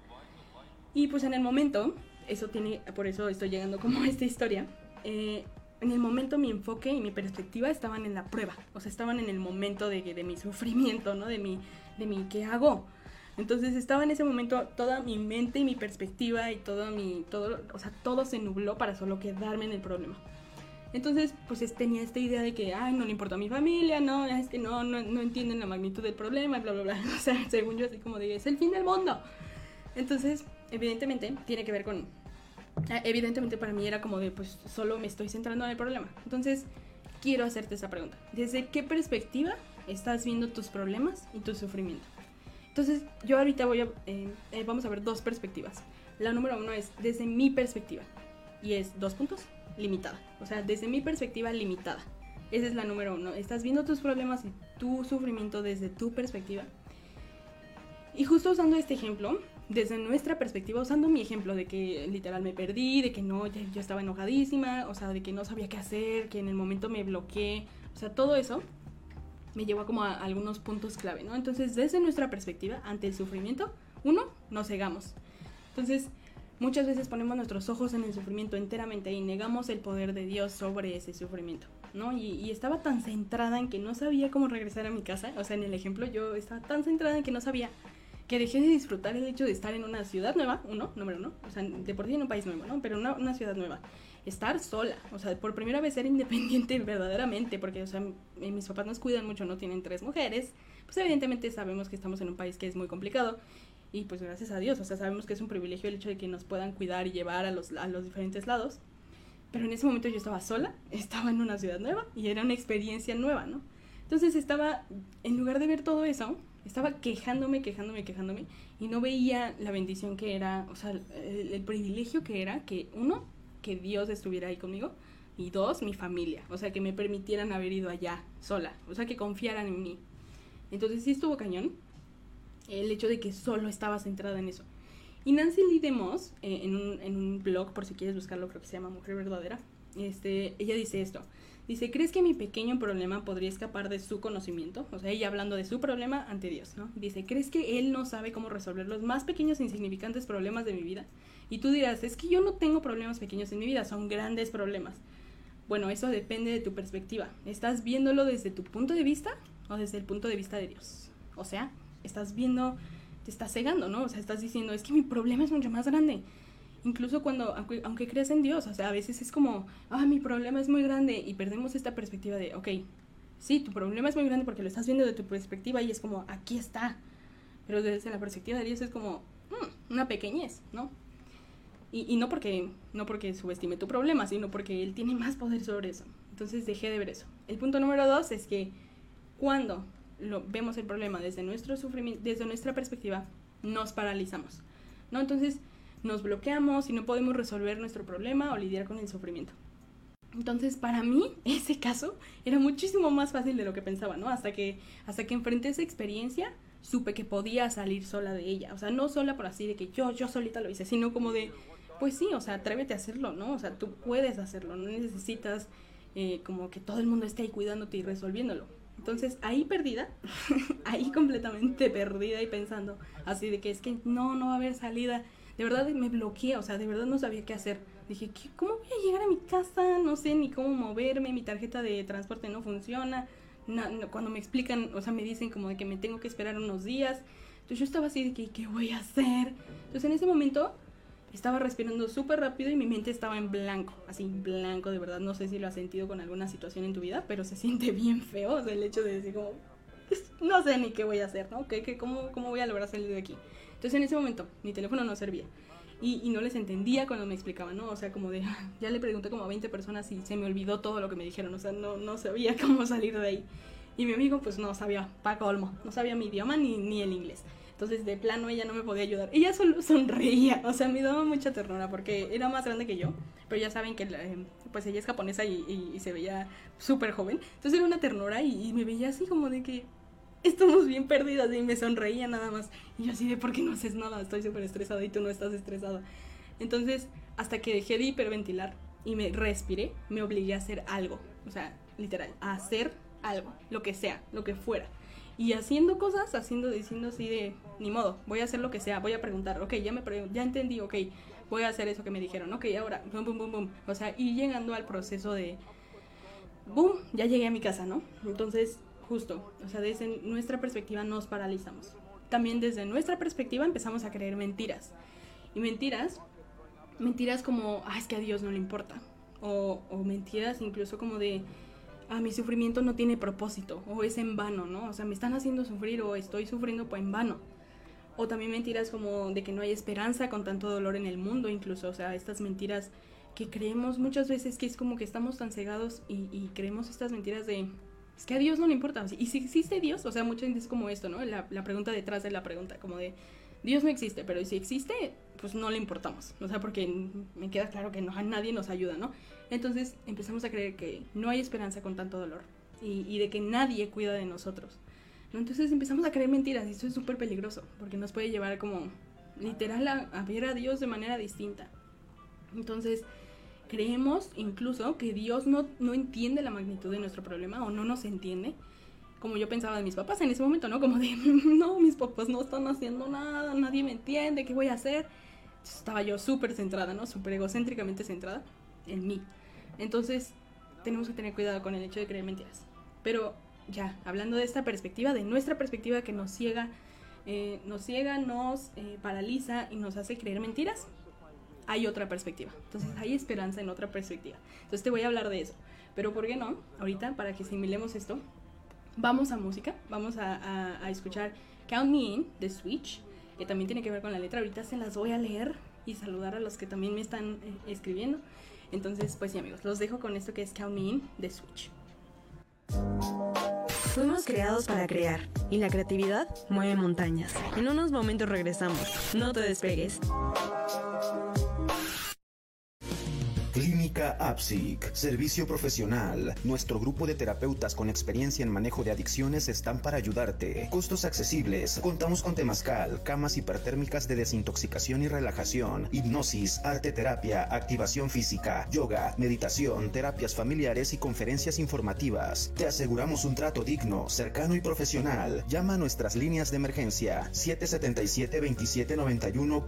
Speaker 1: Y pues en el momento, eso tiene, por eso estoy llegando como a esta historia, eh, en el momento mi enfoque y mi perspectiva estaban en la prueba, o sea, estaban en el momento de, de mi sufrimiento, ¿no? De mi, de mi, ¿qué hago? Entonces estaba en ese momento toda mi mente y mi perspectiva y todo mi, todo, o sea, todo se nubló para solo quedarme en el problema. Entonces, pues tenía esta idea de que, ay, no le importa a mi familia, no, es que no, no, no entienden la magnitud del problema, bla, bla, bla. (laughs) O sea, según yo, así como de, es el fin del mundo. Entonces, evidentemente, tiene que ver con Ah, evidentemente para mí era como de, pues solo me estoy centrando en el problema. Entonces, quiero hacerte esa pregunta. ¿Desde qué perspectiva estás viendo tus problemas y tu sufrimiento? Entonces, yo ahorita voy a, eh, eh, vamos a ver dos perspectivas. La número uno es desde mi perspectiva. Y es dos puntos, limitada. O sea, desde mi perspectiva limitada. Esa es la número uno. Estás viendo tus problemas y tu sufrimiento desde tu perspectiva. Y justo usando este ejemplo, desde nuestra perspectiva, usando mi ejemplo de que literal me perdí, de que no, yo estaba enojadísima, o sea, de que no sabía qué hacer, que en el momento me bloqueé, o sea, todo eso me llevó como a algunos puntos clave, ¿no? Entonces, desde nuestra perspectiva, ante el sufrimiento, uno, nos cegamos. Entonces, muchas veces ponemos nuestros ojos en el sufrimiento enteramente y negamos el poder de Dios sobre ese sufrimiento, ¿no? Y, y, estaba tan centrada en que no sabía cómo regresar a mi casa, o sea, en el ejemplo yo estaba tan centrada en que no sabía que dejé de disfrutar el hecho de estar en una ciudad nueva, uno, número uno, o sea, de por sí en un país nuevo, ¿no? Pero una, una ciudad nueva. Estar sola, o sea, por primera vez ser independiente (laughs) verdaderamente, porque, o sea, mis papás nos cuidan mucho, no tienen tres mujeres, pues evidentemente sabemos que estamos en un país que es muy complicado y pues gracias a Dios, o sea, sabemos que es un privilegio el hecho de que nos puedan cuidar y llevar a los, a los diferentes lados. Pero en ese momento yo estaba sola, (laughs) estaba en una ciudad nueva y era una experiencia nueva, ¿no? Entonces estaba, en lugar de ver todo eso, estaba quejándome, quejándome, quejándome y no veía la bendición que era, o sea, el, el, privilegio que era que uno, que Dios estuviera ahí conmigo y dos, mi familia, o sea, que me permitieran haber ido allá sola, o sea, que confiaran en mí. Entonces sí estuvo cañón el hecho de que solo estaba centrada en eso. Y Nancy Lee DeMoss, eh, en, un, en un blog, por si quieres buscarlo, creo que se llama Mujer Verdadera, este, ella dice esto. Dice, ¿crees que mi pequeño problema podría escapar de su conocimiento? O sea, ella hablando de su problema ante Dios, ¿no? Dice, ¿crees que Él no sabe cómo resolver los más pequeños e insignificantes problemas de mi vida? Y tú dirás, es que yo no tengo problemas pequeños en mi vida, son grandes problemas. Bueno, eso depende de tu perspectiva. ¿Estás viéndolo desde tu punto de vista o desde el punto de vista de Dios? O sea, estás viendo, te estás cegando, ¿no? O sea, estás diciendo, es que mi problema es mucho más grande incluso cuando, aunque, aunque, creas en Dios, o sea, a veces es como, ah, mi problema es muy grande y perdemos esta perspectiva de, ok, sí, tu problema es muy grande porque lo estás viendo de tu perspectiva y es como, aquí está, pero desde la perspectiva de Dios es como, mm, una pequeñez, ¿no? Y, no porque no porque subestime tu problema, sino porque Él tiene más poder sobre eso. Entonces dejé de ver eso. El punto número dos es que cuando lo, vemos el problema desde nuestro sufrimiento, desde nuestra perspectiva, nos paralizamos, ¿no? Entonces, nos bloqueamos y no podemos resolver nuestro problema o lidiar con el sufrimiento. Entonces, para mí, (laughs) ese caso era muchísimo más fácil de lo que pensaba, ¿no? Hasta que, hasta que enfrenté esa experiencia, supe que podía salir sola de ella. O sea, no sola por así de que yo, yo solita lo hice, sino como de, pues sí, o sea, atrévete a hacerlo, ¿no? O sea, tú puedes hacerlo, no necesitas eh, como que todo el mundo esté ahí cuidándote y resolviéndolo. Entonces, ahí perdida, (laughs) ahí completamente perdida y pensando así de que es que no, no va a haber salida de verdad me bloqueé, o sea, de verdad no sabía qué hacer. Dije, ¿cómo voy a llegar a mi casa? No sé ni cómo moverme, mi tarjeta de transporte no funciona. cuando me explican, o sea, me dicen como de que me tengo que esperar unos días. Entonces yo estaba así de que, ¿qué voy a hacer? Entonces en ese momento estaba respirando súper rápido y mi mente estaba en blanco, así blanco, de verdad. No sé si lo has sentido con alguna situación en tu vida, pero se (laughs) siente bien feo, o sea, el hecho de decir como, no sé ni qué voy a hacer, ¿no? ¿Qué, qué, cómo, ¿Cómo voy a lograr salir de aquí? Entonces en ese momento mi teléfono no servía. Y, y, no les entendía cuando me explicaban, ¿no? O sea, como de, (laughs) ya le pregunté como a 20 personas y se me olvidó todo lo que me dijeron, o sea, no, no sabía (laughs) cómo salir de ahí. Y mi amigo, pues no sabía, Paco Olmo, no sabía mi idioma ni, ni el inglés. Entonces, de plano, ella no me podía ayudar. Ella solo (laughs) sonreía, o sea, me daba mucha ternura porque era más grande que yo. Pero ya saben que, eh, pues ella es japonesa y, y, se veía súper joven. Entonces era una ternura y, y me veía así como de que, estamos bien perdidas y me sonreía nada más. Y yo así de, ¿por qué no haces nada? Estoy súper estresada y tú no estás estresada. Entonces, hasta que dejé de hiperventilar y me respiré, me obligué a hacer algo. O sea, literal, a hacer algo, lo que sea, lo que fuera. Y haciendo cosas, haciendo, diciendo así de, ni modo, voy a hacer lo que sea, voy a preguntar, ok, ya me ya entendí, ok, voy a hacer eso que me dijeron, ok, ahora, boom, boom, boom, boom. O sea, y llegando al proceso de, boom, ya llegué a mi casa, ¿no? Entonces, justo, o sea, desde nuestra perspectiva nos paralizamos. También desde nuestra perspectiva empezamos a creer mentiras. Y mentiras, mentiras como, ah, es que a Dios no le importa. O, o mentiras incluso como de, ah, mi sufrimiento no tiene propósito, o es en vano, ¿no? O sea, me están haciendo sufrir o estoy sufriendo pues en vano. O también mentiras como de que no hay esperanza con tanto dolor en el mundo, incluso, o sea, estas mentiras que creemos muchas veces que es como que estamos tan cegados y, y creemos estas mentiras de, es que a Dios no le importa. Y si existe Dios, o sea, mucha gente es como esto, ¿no? La, la pregunta detrás de la pregunta, como de, Dios no existe, pero si existe, pues no le importamos. O sea, porque me queda claro que no, a nadie nos ayuda, ¿no? Entonces empezamos a creer que no hay esperanza con tanto dolor y, de que nadie cuida de nosotros. ¿no? Entonces empezamos a creer mentiras y eso es súper peligroso porque nos puede llevar como literal a, a ver a Dios de manera distinta. Entonces, creemos incluso que Dios no, no entiende la magnitud de nuestro problema o no nos entiende. Como yo pensaba de mis papás en ese momento, ¿no? Como de, (laughs) no, mis papás no están haciendo nada, nadie me entiende, ¿qué voy a hacer? estaba yo súper centrada, ¿no? Súper egocéntricamente centrada en mí. Entonces, tenemos que tener cuidado con el hecho de creer mentiras. Pero ya, hablando de esta perspectiva, de nuestra perspectiva que nos ciega, eh, nos ciega, nos eh, paraliza y nos hace creer mentiras, hay otra perspectiva. Entonces hay esperanza en otra perspectiva. Entonces te voy a hablar de eso. Pero ¿por qué no? Ahorita, para que similemos esto, vamos a música, vamos a, a escuchar Count Me In de Switch, que también tiene que ver con la letra. Ahorita se las voy a leer y saludar a los que también me están eh, escribiendo. Entonces, pues sí, amigos, los dejo con esto que es Count Me In de Switch.
Speaker 3: Fuimos creados para crear y la creatividad mueve montañas. En unos momentos regresamos. No te despegues.
Speaker 4: Clínica APSIC, servicio profesional. Nuestro grupo de terapeutas con experiencia en manejo de adicciones están para ayudarte. Costos accesibles. Contamos con temazcal, camas hipertérmicas de desintoxicación y relajación, hipnosis, arte terapia, activación física, yoga, meditación, terapias familiares y conferencias informativas. Te aseguramos un trato digno, cercano y profesional. Llama a nuestras líneas de emergencia 777 2791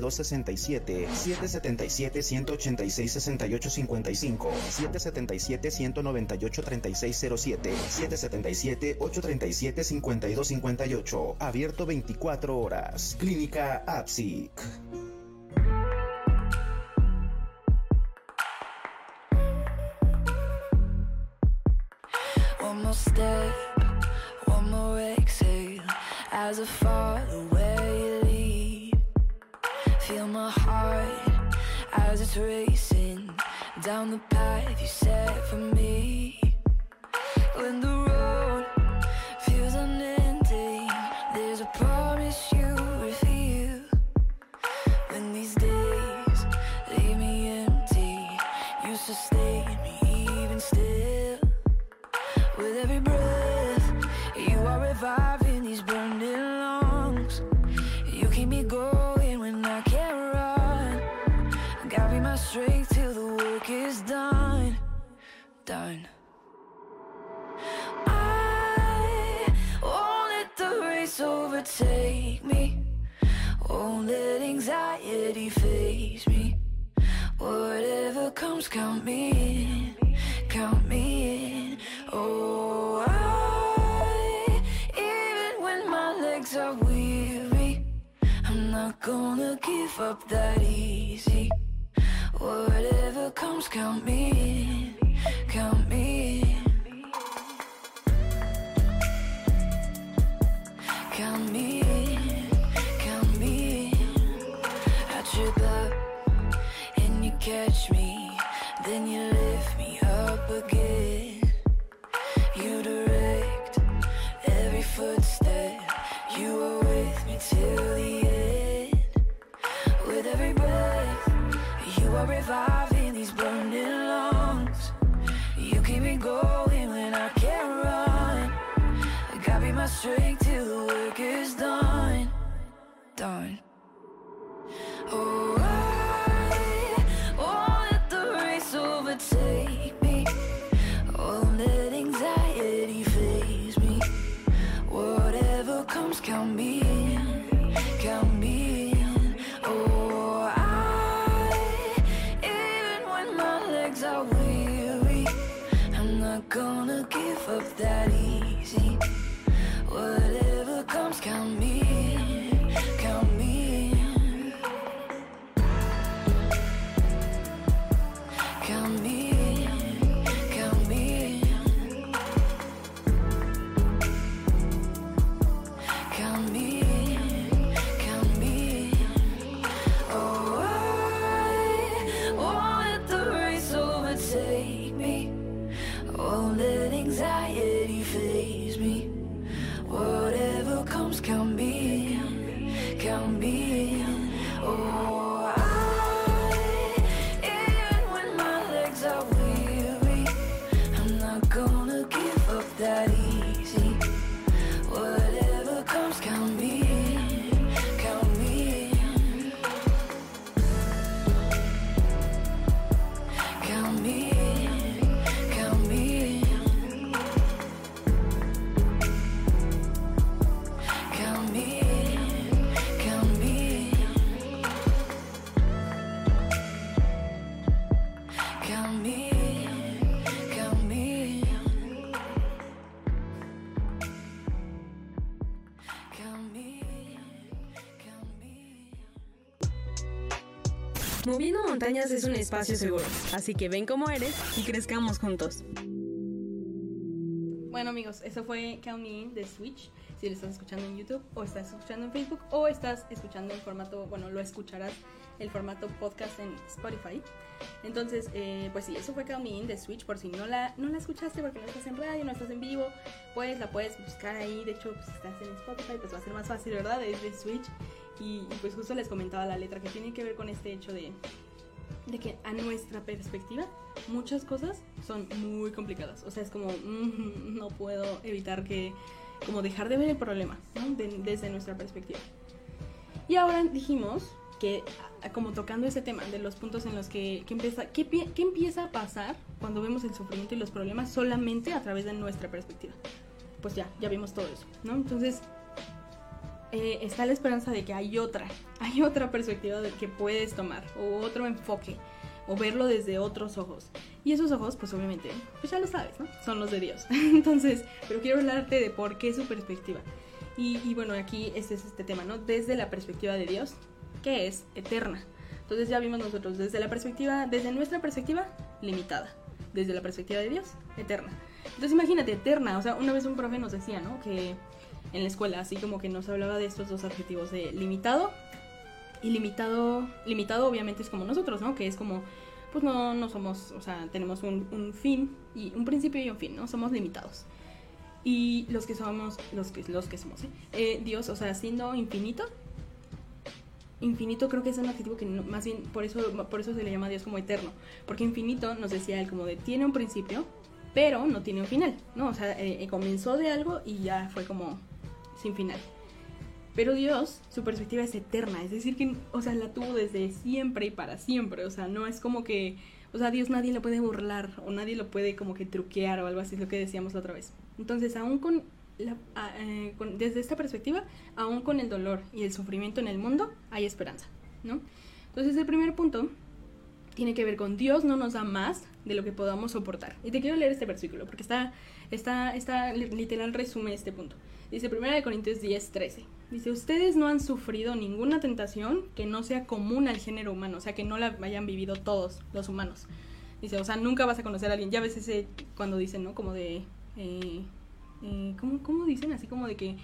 Speaker 4: 466 777 279 90 777 267 777 186 6855 777 198 3607 777 837 5258 abierto 24 horas. Clínica APSIC
Speaker 5: One more step, one more exhale. As I fall away. Feel my heart as it's racing down the path you set for me. Overtake me. Won't let anxiety phase me. Whatever comes, count me in. Count me in. Oh, I, even when my legs are weary, I'm not gonna give up that easy. Whatever comes, count me in. Count me in.
Speaker 3: drink Es un espacio seguro, así que ven como eres y crezcamos juntos.
Speaker 1: Bueno amigos, eso fue Count In de Switch. Si lo estás escuchando en YouTube o estás escuchando en Facebook o estás escuchando en formato, bueno, lo escucharás el formato podcast en Spotify. Entonces, eh, pues sí, eso fue Count In de Switch. Por si no la, no la escuchaste porque no estás en radio, no estás en vivo, pues la puedes buscar ahí. De hecho, pues estás en Spotify, pues va a ser más fácil, ¿verdad? Es de Switch. Y pues justo les comentaba la letra que tiene que ver con este hecho de, de que a nuestra perspectiva muchas cosas son muy complicadas. O sea, es como, mm, no puedo evitar que, como dejar de ver el problema, desde nuestra perspectiva. Y ahora dijimos que, como tocando ese tema de los puntos en los que, que empieza, ¿qué, pi- qué empieza a pasar cuando vemos el sufrimiento y los problemas solamente a través de nuestra perspectiva. Pues ya, ya vimos todo eso, ¿no? Entonces, eh, está la esperanza de que hay otra, (laughs) hay otra perspectiva de que puedes tomar, o otro enfoque, o verlo desde otros ojos. Y esos ojos, pues obviamente, pues ya lo sabes, ¿no? Son los de Dios. (laughs) Entonces, pero quiero hablarte de por qué su perspectiva. Y, y bueno, aquí este es este tema, ¿no? Desde la perspectiva de Dios, que es eterna. Entonces ya vimos nosotros desde la perspectiva, desde nuestra perspectiva, limitada. Desde la perspectiva de Dios, eterna. Entonces imagínate, eterna. O sea, una vez un profe nos decía, ¿no? Que en la escuela, así como que nos hablaba de estos dos adjetivos de limitado y limitado. Limitado obviamente es como nosotros, ¿no? Que es como, pues no, no somos, o sea, tenemos un, fin y un principio y un fin, ¿no? Somos limitados. Y los que somos, los que, los que somos, ¿eh? Eh, Dios, o sea, siendo infinito, infinito creo que es un adjetivo que más bien por eso, por eso se le llama Dios como eterno. Porque infinito nos decía él como de tiene un principio, pero no tiene un final, ¿no? O sea, eh, eh, comenzó de algo y ya fue como sin final. Pero Dios, su perspectiva es eterna, es decir, que, o sea, la tuvo desde siempre y para siempre, o sea, no es como que, o sea, Dios nadie lo puede burlar o nadie lo puede como que truquear o algo así, es lo que decíamos la otra vez. Entonces, aún con, la- eh, con- desde esta perspectiva, aún con el dolor y el sufrimiento en el mundo, hay esperanza, ¿no? Entonces, el primer punto tiene que ver con Dios no nos da más de lo que podamos soportar. Y te quiero leer este versículo porque está, está, está li- literal resume este punto. Dice 1 de Corintios 10, 13. Dice, ustedes no han sufrido ninguna tentación que no sea común al género humano, o sea, que no la hayan vivido todos los humanos. Dice, o sea, nunca vas a conocer a alguien. Ya ves ese cuando dicen, ¿no? Como de... Eh, eh, ¿cómo, ¿Cómo dicen? Así como de que...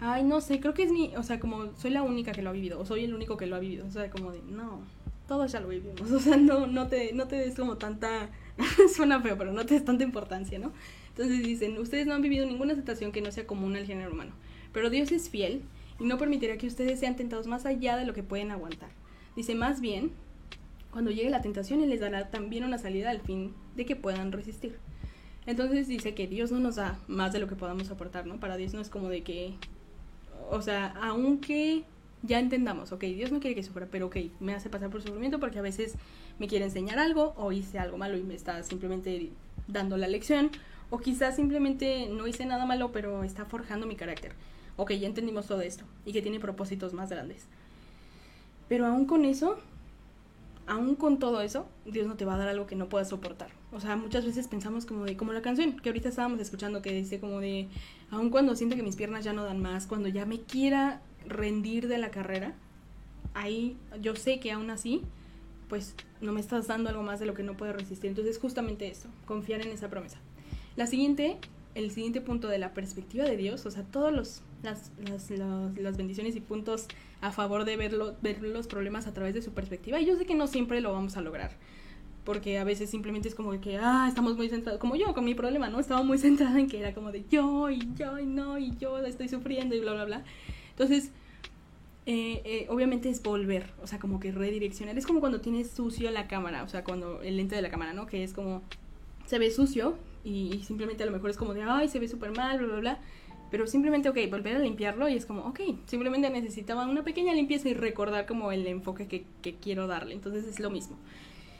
Speaker 1: Ay, no sé, creo que es mi... O sea, como soy la única que lo ha vivido, o soy el único que lo ha vivido. O sea, como de... No, todos ya lo vivimos. (laughs) O sea, no, no, te, no te des como tanta... (laughs) Suena feo, pero no te des tanta importancia, ¿no? Entonces dicen, ustedes no han vivido ninguna tentación que no sea común al género humano. Pero Dios es fiel y no permitirá que ustedes sean tentados más allá de lo que pueden aguantar. Dice, más bien, cuando llegue la tentación, Él les dará también una salida al fin de que puedan resistir. Entonces dice que Dios no nos da más de lo que podamos soportar, ¿no? Para Dios no es como de que, o sea, aunque ya entendamos, ok, Dios no quiere que sufra, pero ok, me hace pasar por sufrimiento porque a veces me quiere enseñar algo o hice algo malo y me está simplemente dando la lección, o quizás simplemente no hice nada malo, pero está forjando mi carácter. Ok, ya entendimos todo esto y que tiene propósitos más grandes. Pero aún con eso, aún con todo eso, Dios no te va a dar algo que no puedas soportar. O sea, muchas veces pensamos como de, como la canción que ahorita estábamos escuchando que dice como de, aun cuando siento que mis piernas ya no dan más, cuando ya me quiera rendir de la carrera, ahí yo sé que aún así, pues no me estás dando algo más de lo que no puedo resistir. Entonces, justamente eso, confiar en esa promesa. La siguiente, el siguiente punto de la perspectiva de Dios, o sea, todos los las, las, las bendiciones y puntos a favor de verlo, ver los problemas a través de su perspectiva. Y yo sé que no siempre lo vamos a lograr. Porque a veces simplemente es como que, ah, estamos muy centrados, como yo con mi problema, ¿no? Estaba muy (laughs) centrada en que era como de yo y yo y no y yo estoy sufriendo y bla, bla, bla. Entonces, eh, eh, obviamente es volver, o sea, como que redireccionar. Es como cuando tienes sucio la cámara, o sea, cuando el lente de la cámara, ¿no? Que es como, se ve sucio y, simplemente a lo mejor es como de, ay, se ve súper mal, bla, bla, bla. Pero simplemente, ok, volver a limpiarlo y es como, ok, simplemente necesitaba una pequeña limpieza y recordar como el enfoque que, quiero darle. Entonces es lo mismo.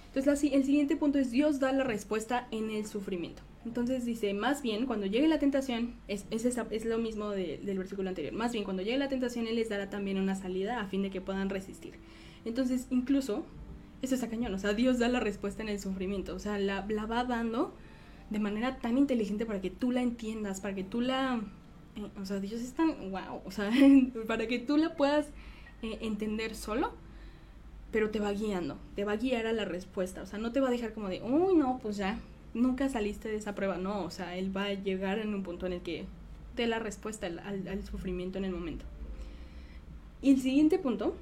Speaker 1: Entonces la, el siguiente punto es Dios da la respuesta en el sufrimiento. Entonces dice, más bien cuando llegue la tentación, es, es, es lo mismo de- del versículo anterior, más bien cuando llegue la tentación Él les dará también una salida a fin de que puedan resistir. Entonces incluso, eso está cañón, o sea, Dios da la respuesta en el sufrimiento, o sea, la va dando de manera tan inteligente para que tú la entiendas, para que tú la... eh, o sea, Dios es tan... wow, o sea, (laughs) para que tú la puedas eh, entender solo pero te va guiando, te va a guiar a la respuesta, o sea, no te va a dejar como de, uy, no, pues ya, nunca saliste de esa prueba, no, o sea, él va a llegar en un punto en el que dé la respuesta al, al- al sufrimiento en el momento. Y el siguiente punto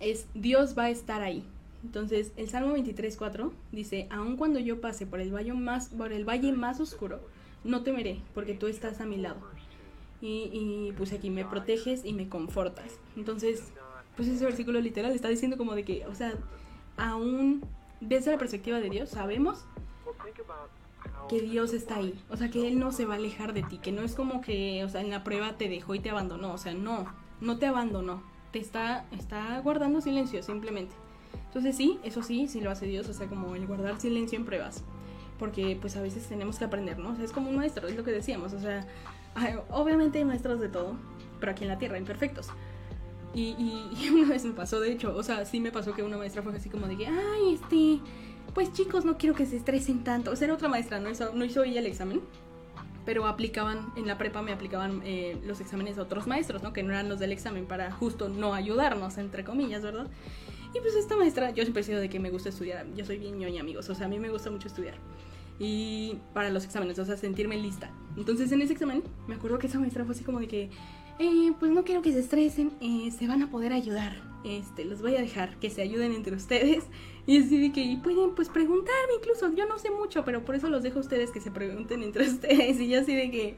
Speaker 1: es, Dios va a estar ahí. Entonces, el Salmo 23.4 dice, aun cuando yo pase por el, valle más, por el valle más oscuro, no temeré, porque tú estás a mi lado. Y, y pues aquí me proteges y me confortas. Entonces, pues ese versículo literal está diciendo como de que, o sea, aún desde la perspectiva de Dios sabemos que Dios está ahí. O sea, que Él no se va a alejar de ti. Que no es como que, o sea, en la prueba te dejó y te abandonó. O sea, no, no te abandonó. Te está, está guardando silencio simplemente. Entonces sí, eso sí, sí lo hace Dios. O sea, como el guardar silencio en pruebas. Porque pues a veces tenemos que aprender, ¿no? O sea, es como un maestro, es lo que decíamos. O sea, obviamente hay maestros de todo. Pero aquí en la tierra, imperfectos. Y, y, (laughs) y una vez me pasó, de hecho, o sea, sí me pasó que una maestra fue así como de que, ay, este, pues chicos, no quiero que se estresen tanto. O sea, era otra maestra, no hizo, no hizo ella el examen, pero aplicaban, en la prepa me aplicaban eh, los exámenes a otros maestros, ¿no? Que no eran los del examen para justo no ayudarnos, entre comillas, ¿verdad? Y pues esta maestra, yo siempre he sido de que me gusta estudiar, yo soy bien ñoña, amigos, o sea, a mí me gusta mucho estudiar. Y para los exámenes, o sea, sentirme lista. Entonces en ese examen, me acuerdo que esa maestra fue así como de que, eh, pues no quiero que se estresen, eh, se van a poder ayudar. Este, los voy a dejar que se ayuden entre ustedes. Y así de que y pueden pues preguntarme incluso, yo no sé mucho, pero por eso los dejo a ustedes que se pregunten entre (laughs) ustedes. Y yo así de que,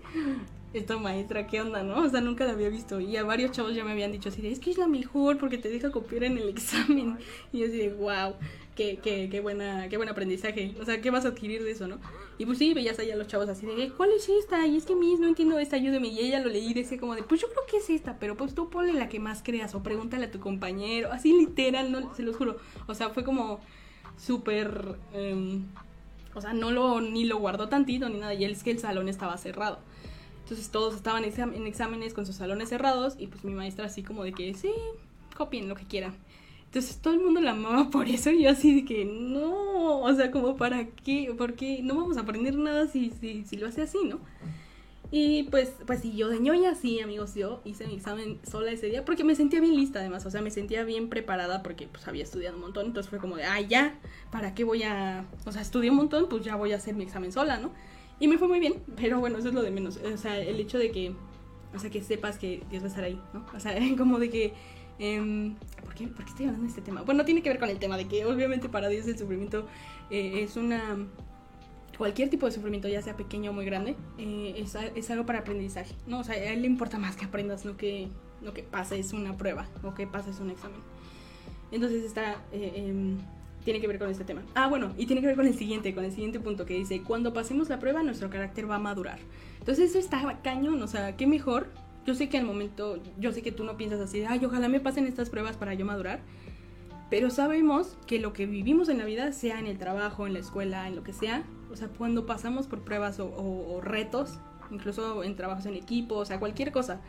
Speaker 1: esta maestra, ¿qué onda, no? O sea, nunca la había visto. Y a varios chavos ya me habían dicho así de, es que es la mejor porque te deja copiar en el examen. Y yo así de, wow, qué, qué, qué, buena, qué buen aprendizaje. O sea, ¿qué vas a adquirir de eso, no? Y pues sí, veías ahí a los chavos así de, ¿cuál es esta? Y es que mis no entiendo esta, ayúdeme. Y ella lo leí y decía como de, pues yo creo que es esta, pero pues tú ponle la que más creas o pregúntale a tu compañero. Así literal, no, se los juro. O sea, fue como súper... em, o sea, no lo, ni lo guardó tantito ni nada. Y es que el salón estaba cerrado. Entonces todos estaban en exámenes con sus salones cerrados y pues mi maestra así como de que sí, copien lo que quieran. Entonces todo el mundo la amaba por eso y yo así de que no, o sea, como para qué, porque no vamos a aprender nada si, si, si lo hace así, ¿no? Y pues, pues sí, yo de ñoña, sí, amigos, yo hice mi examen sola ese día porque me sentía bien lista además, o sea, me sentía bien preparada porque pues había estudiado un montón, entonces fue como de, ah, ya, ¿para qué voy a, o sea, estudié un montón, pues ya voy a hacer mi examen sola, ¿no? Y me fue muy bien, pero bueno, eso es lo de menos, o sea, el hecho de que, o sea, que sepas que Dios va a estar ahí, ¿no? O sea, (laughs) como de que, em, ¿por, qué, ¿por qué estoy hablando de este tema? Bueno, tiene que ver con el tema de que obviamente para Dios el sufrimiento eh, es una cualquier tipo de sufrimiento, ya sea pequeño o muy grande, eh, es, es algo para aprendizaje, ¿no? O sea, a él le importa más que aprendas, no que, no que pases una prueba o que pases un examen. Entonces está, eh, em, tiene que ver con este tema. Ah, bueno, y tiene que ver con el siguiente, con el siguiente punto que dice, cuando pasemos la prueba, nuestro carácter va a madurar. Entonces eso está cañón, o sea, qué mejor. Yo sé que al momento, yo sé que tú no piensas así, ay, ojalá me pasen estas pruebas para yo madurar. Pero sabemos que lo que vivimos en la vida, sea en el trabajo, en la escuela, en lo que sea, o sea, cuando pasamos por pruebas o, o- o retos, incluso en trabajos en equipo, o sea, cualquier cosa,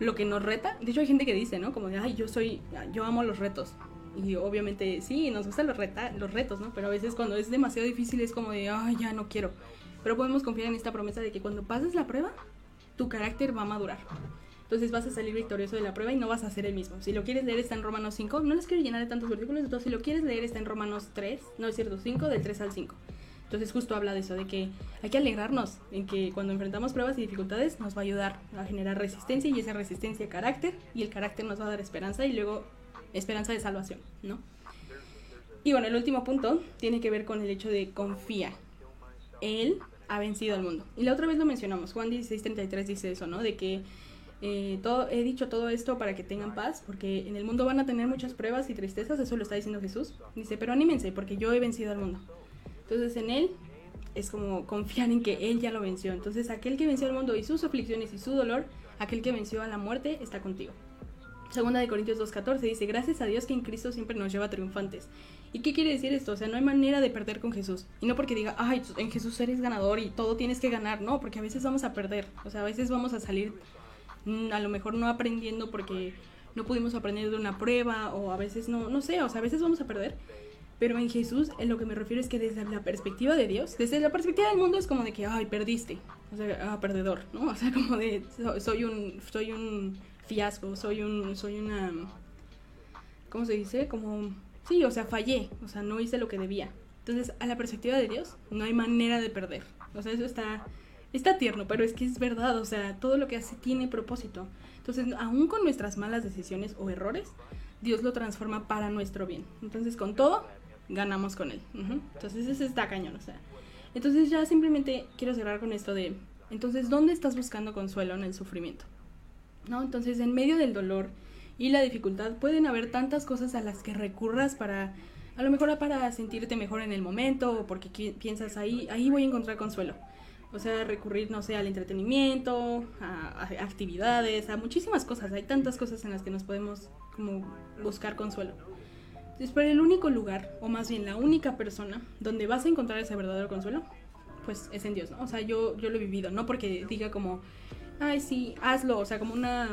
Speaker 1: lo que nos reta, de hecho hay gente que dice, ¿no? Como de, ay, yo soy, yo amo los retos. Y obviamente sí, nos gustan los, reta, los retos, ¿no? Pero a veces cuando es demasiado difícil es como de, ay, ya no quiero. Pero podemos confiar en esta promesa de que cuando pases la prueba, tu carácter va a madurar. Entonces vas a salir victorioso de la prueba y no vas a ser el mismo. Si lo quieres leer está en Romanos 5. No les quiero llenar de tantos versículos, entonces si lo quieres leer está en Romanos 3, no es cierto, 5, del 3 al 5. Entonces justo habla de eso, de que hay que alegrarnos en que cuando enfrentamos pruebas y dificultades nos va a ayudar a generar resistencia y esa resistencia carácter y el carácter nos va a dar esperanza y luego esperanza de salvación, ¿no? Y bueno, el último punto tiene que ver con el hecho de confía. Él ha vencido al mundo. Y la otra vez lo mencionamos, Juan 16:33 dice eso, ¿no? De que eh, todo, he dicho todo esto para que tengan paz, porque en el mundo van a tener muchas pruebas y tristezas, eso lo está diciendo Jesús. Dice, pero anímense, porque yo he vencido al mundo. Entonces en Él es como confiar en que Él ya lo venció. Entonces aquel que venció al mundo y sus aflicciones y su dolor, aquel que venció a la muerte, está contigo. Segunda de Corintios 2.14 dice, gracias a Dios que en Cristo siempre nos lleva triunfantes. ¿Y qué quiere decir esto? O sea, no hay manera de perder con Jesús. Y no porque diga, ay, en Jesús eres ganador y todo tienes que ganar. No, porque a veces vamos a perder. O sea, a veces vamos a salir mm, a lo mejor no aprendiendo porque no pudimos aprender de una prueba o a veces no, no sé, o sea, a veces vamos a perder. Pero en Jesús, en lo que me refiero es que desde la perspectiva de Dios, desde la perspectiva del mundo es como de que, ay, perdiste, o sea, ah, perdedor, ¿no? O sea, como de, so- soy un, soy un fiasco, soy un, soy una, ¿cómo se dice? Como, sí, o sea, fallé, o sea, no hice lo que debía. Entonces, a la perspectiva de Dios, no hay manera de perder. O sea, eso está, está tierno, pero es que es verdad, o sea, todo lo que hace tiene propósito. Entonces, aún con nuestras malas decisiones o errores, Dios lo transforma para nuestro bien. Entonces, con todo, ganamos con él. Entonces, eso está cañón, o sea. Entonces, ya simplemente quiero cerrar con esto de, entonces, ¿dónde estás buscando consuelo en el sufrimiento? ¿No? Entonces, en medio del dolor y la dificultad, pueden haber tantas cosas a las que recurras para, a lo mejor para sentirte mejor en el momento, o porque piensas ahí, ahí voy a encontrar consuelo. O sea, recurrir, no sé, al entretenimiento, a, a actividades, a muchísimas cosas. Hay tantas cosas en las que nos podemos como buscar consuelo. Entonces, pero el único lugar, o más bien la única persona, donde vas a encontrar ese verdadero consuelo, pues es en Dios, ¿no? O sea, yo, yo lo he vivido, no porque diga como, ay, sí, hazlo, o sea, como una...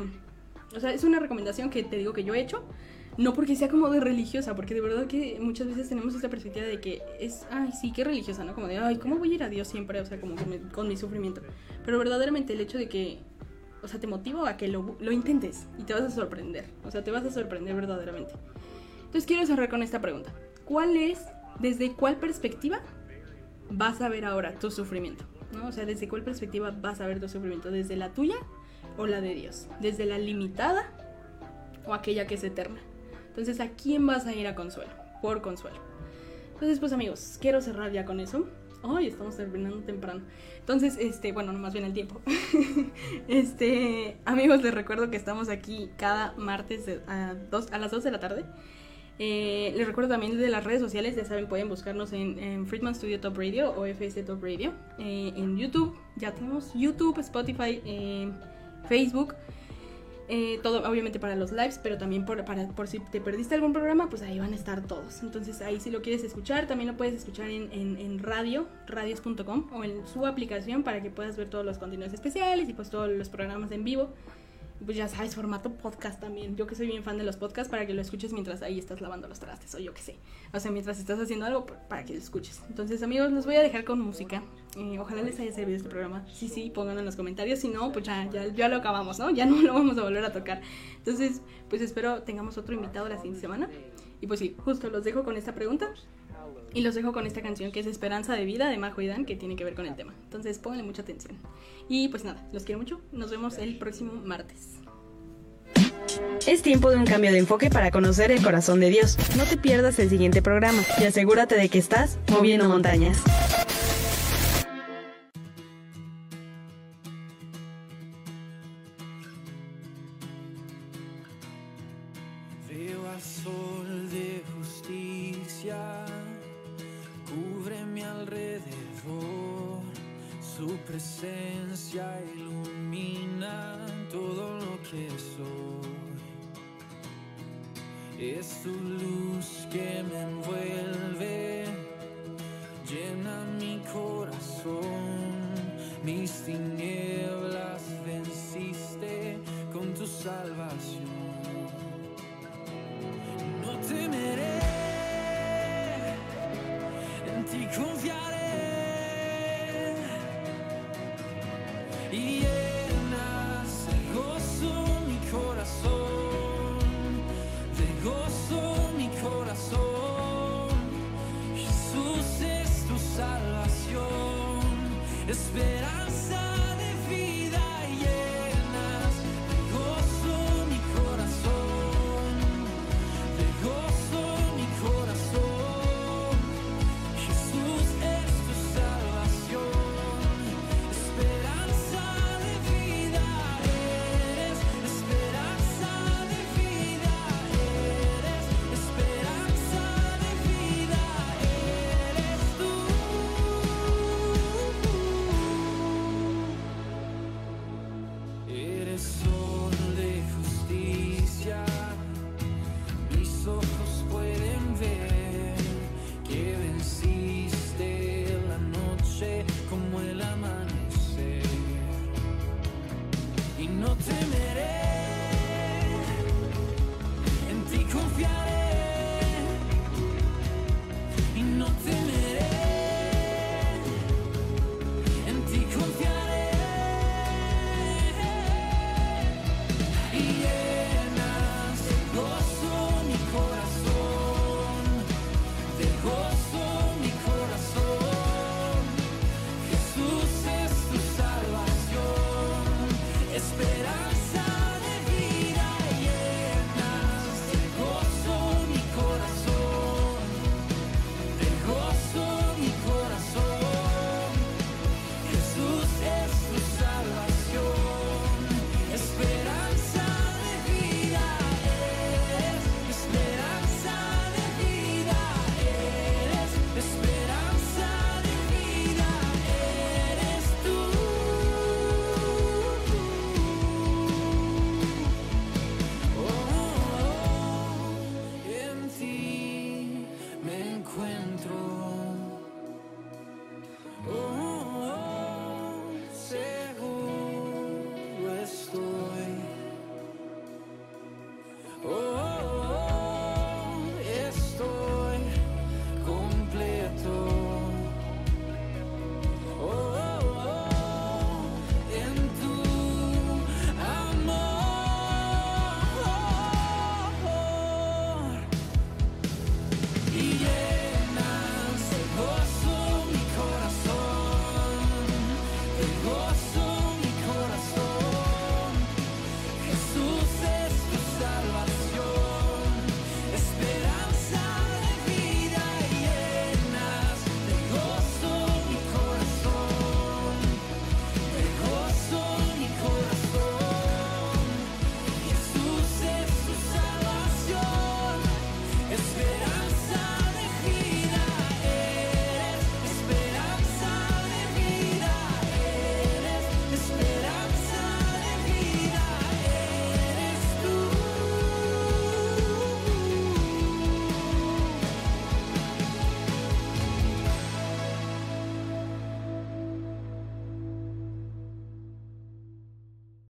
Speaker 1: O sea, es una recomendación que te digo que yo he hecho, no porque sea como de religiosa, porque de verdad que muchas veces tenemos esta perspectiva de que es, ay, sí, qué religiosa, ¿no? Como de, ay, ¿cómo voy a ir a Dios siempre? O sea, como con mi, con mi sufrimiento. Pero verdaderamente el hecho de que, o sea, te motiva a que lo, lo intentes y te vas a sorprender. O sea, te vas a sorprender verdaderamente. Entonces quiero cerrar con esta pregunta. ¿Cuál es, desde cuál perspectiva vas a ver ahora tu sufrimiento? ¿No? O sea, ¿desde cuál perspectiva vas a ver tu sufrimiento? ¿Desde la tuya o la de Dios? ¿Desde la limitada o aquella que es eterna? Entonces, ¿a quién vas a ir a consuelo? Por consuelo. Entonces, pues amigos, quiero cerrar ya con eso. Ay, estamos terminando temprano. Entonces, este, bueno, no más bien el tiempo. (laughs) este, amigos, les recuerdo que estamos aquí cada martes a, dos, a las 2 de la tarde. Eh, les recuerdo también de las redes sociales, ya saben, pueden buscarnos en, en Friedman Studio Top Radio o FS Top Radio. Eh, en YouTube, ya tenemos YouTube, Spotify, eh, Facebook. Todo obviamente para los lives, pero también por, para, por si te perdiste algún programa, pues ahí van a estar todos. Entonces ahí si lo quieres escuchar, también lo puedes escuchar en, en, en radio, radios.com o en su aplicación para que puedas ver todos los contenidos especiales y pues todos los programas en vivo. Pues ya sabes, formato podcast también. Yo que soy bien fan de los podcasts para que lo escuches mientras ahí estás lavando los trastes o yo que sé. O sea, mientras estás haciendo algo para que lo escuches. Entonces amigos, los voy a dejar con música. Eh, ojalá les haya servido este programa. Sí, sí, pónganlo en los comentarios. Si no, pues ya, ya, ya lo acabamos, ¿no? Ya no lo vamos a volver a tocar. Entonces, pues espero tengamos otro invitado la siguiente semana. Y pues sí, justo los dejo con esta pregunta. Y los dejo con esta canción que es Esperanza de Vida de Majo y Dan, que tiene que ver con el tema. Entonces, pónganle mucha atención. Y pues nada, los quiero mucho. Nos vemos el próximo martes.
Speaker 3: Es tiempo de un cambio de enfoque para conocer el corazón de Dios. No te pierdas el siguiente programa y asegúrate de que estás moviendo montañas.
Speaker 6: Presencia ilumina todo lo que soy. Es tu luz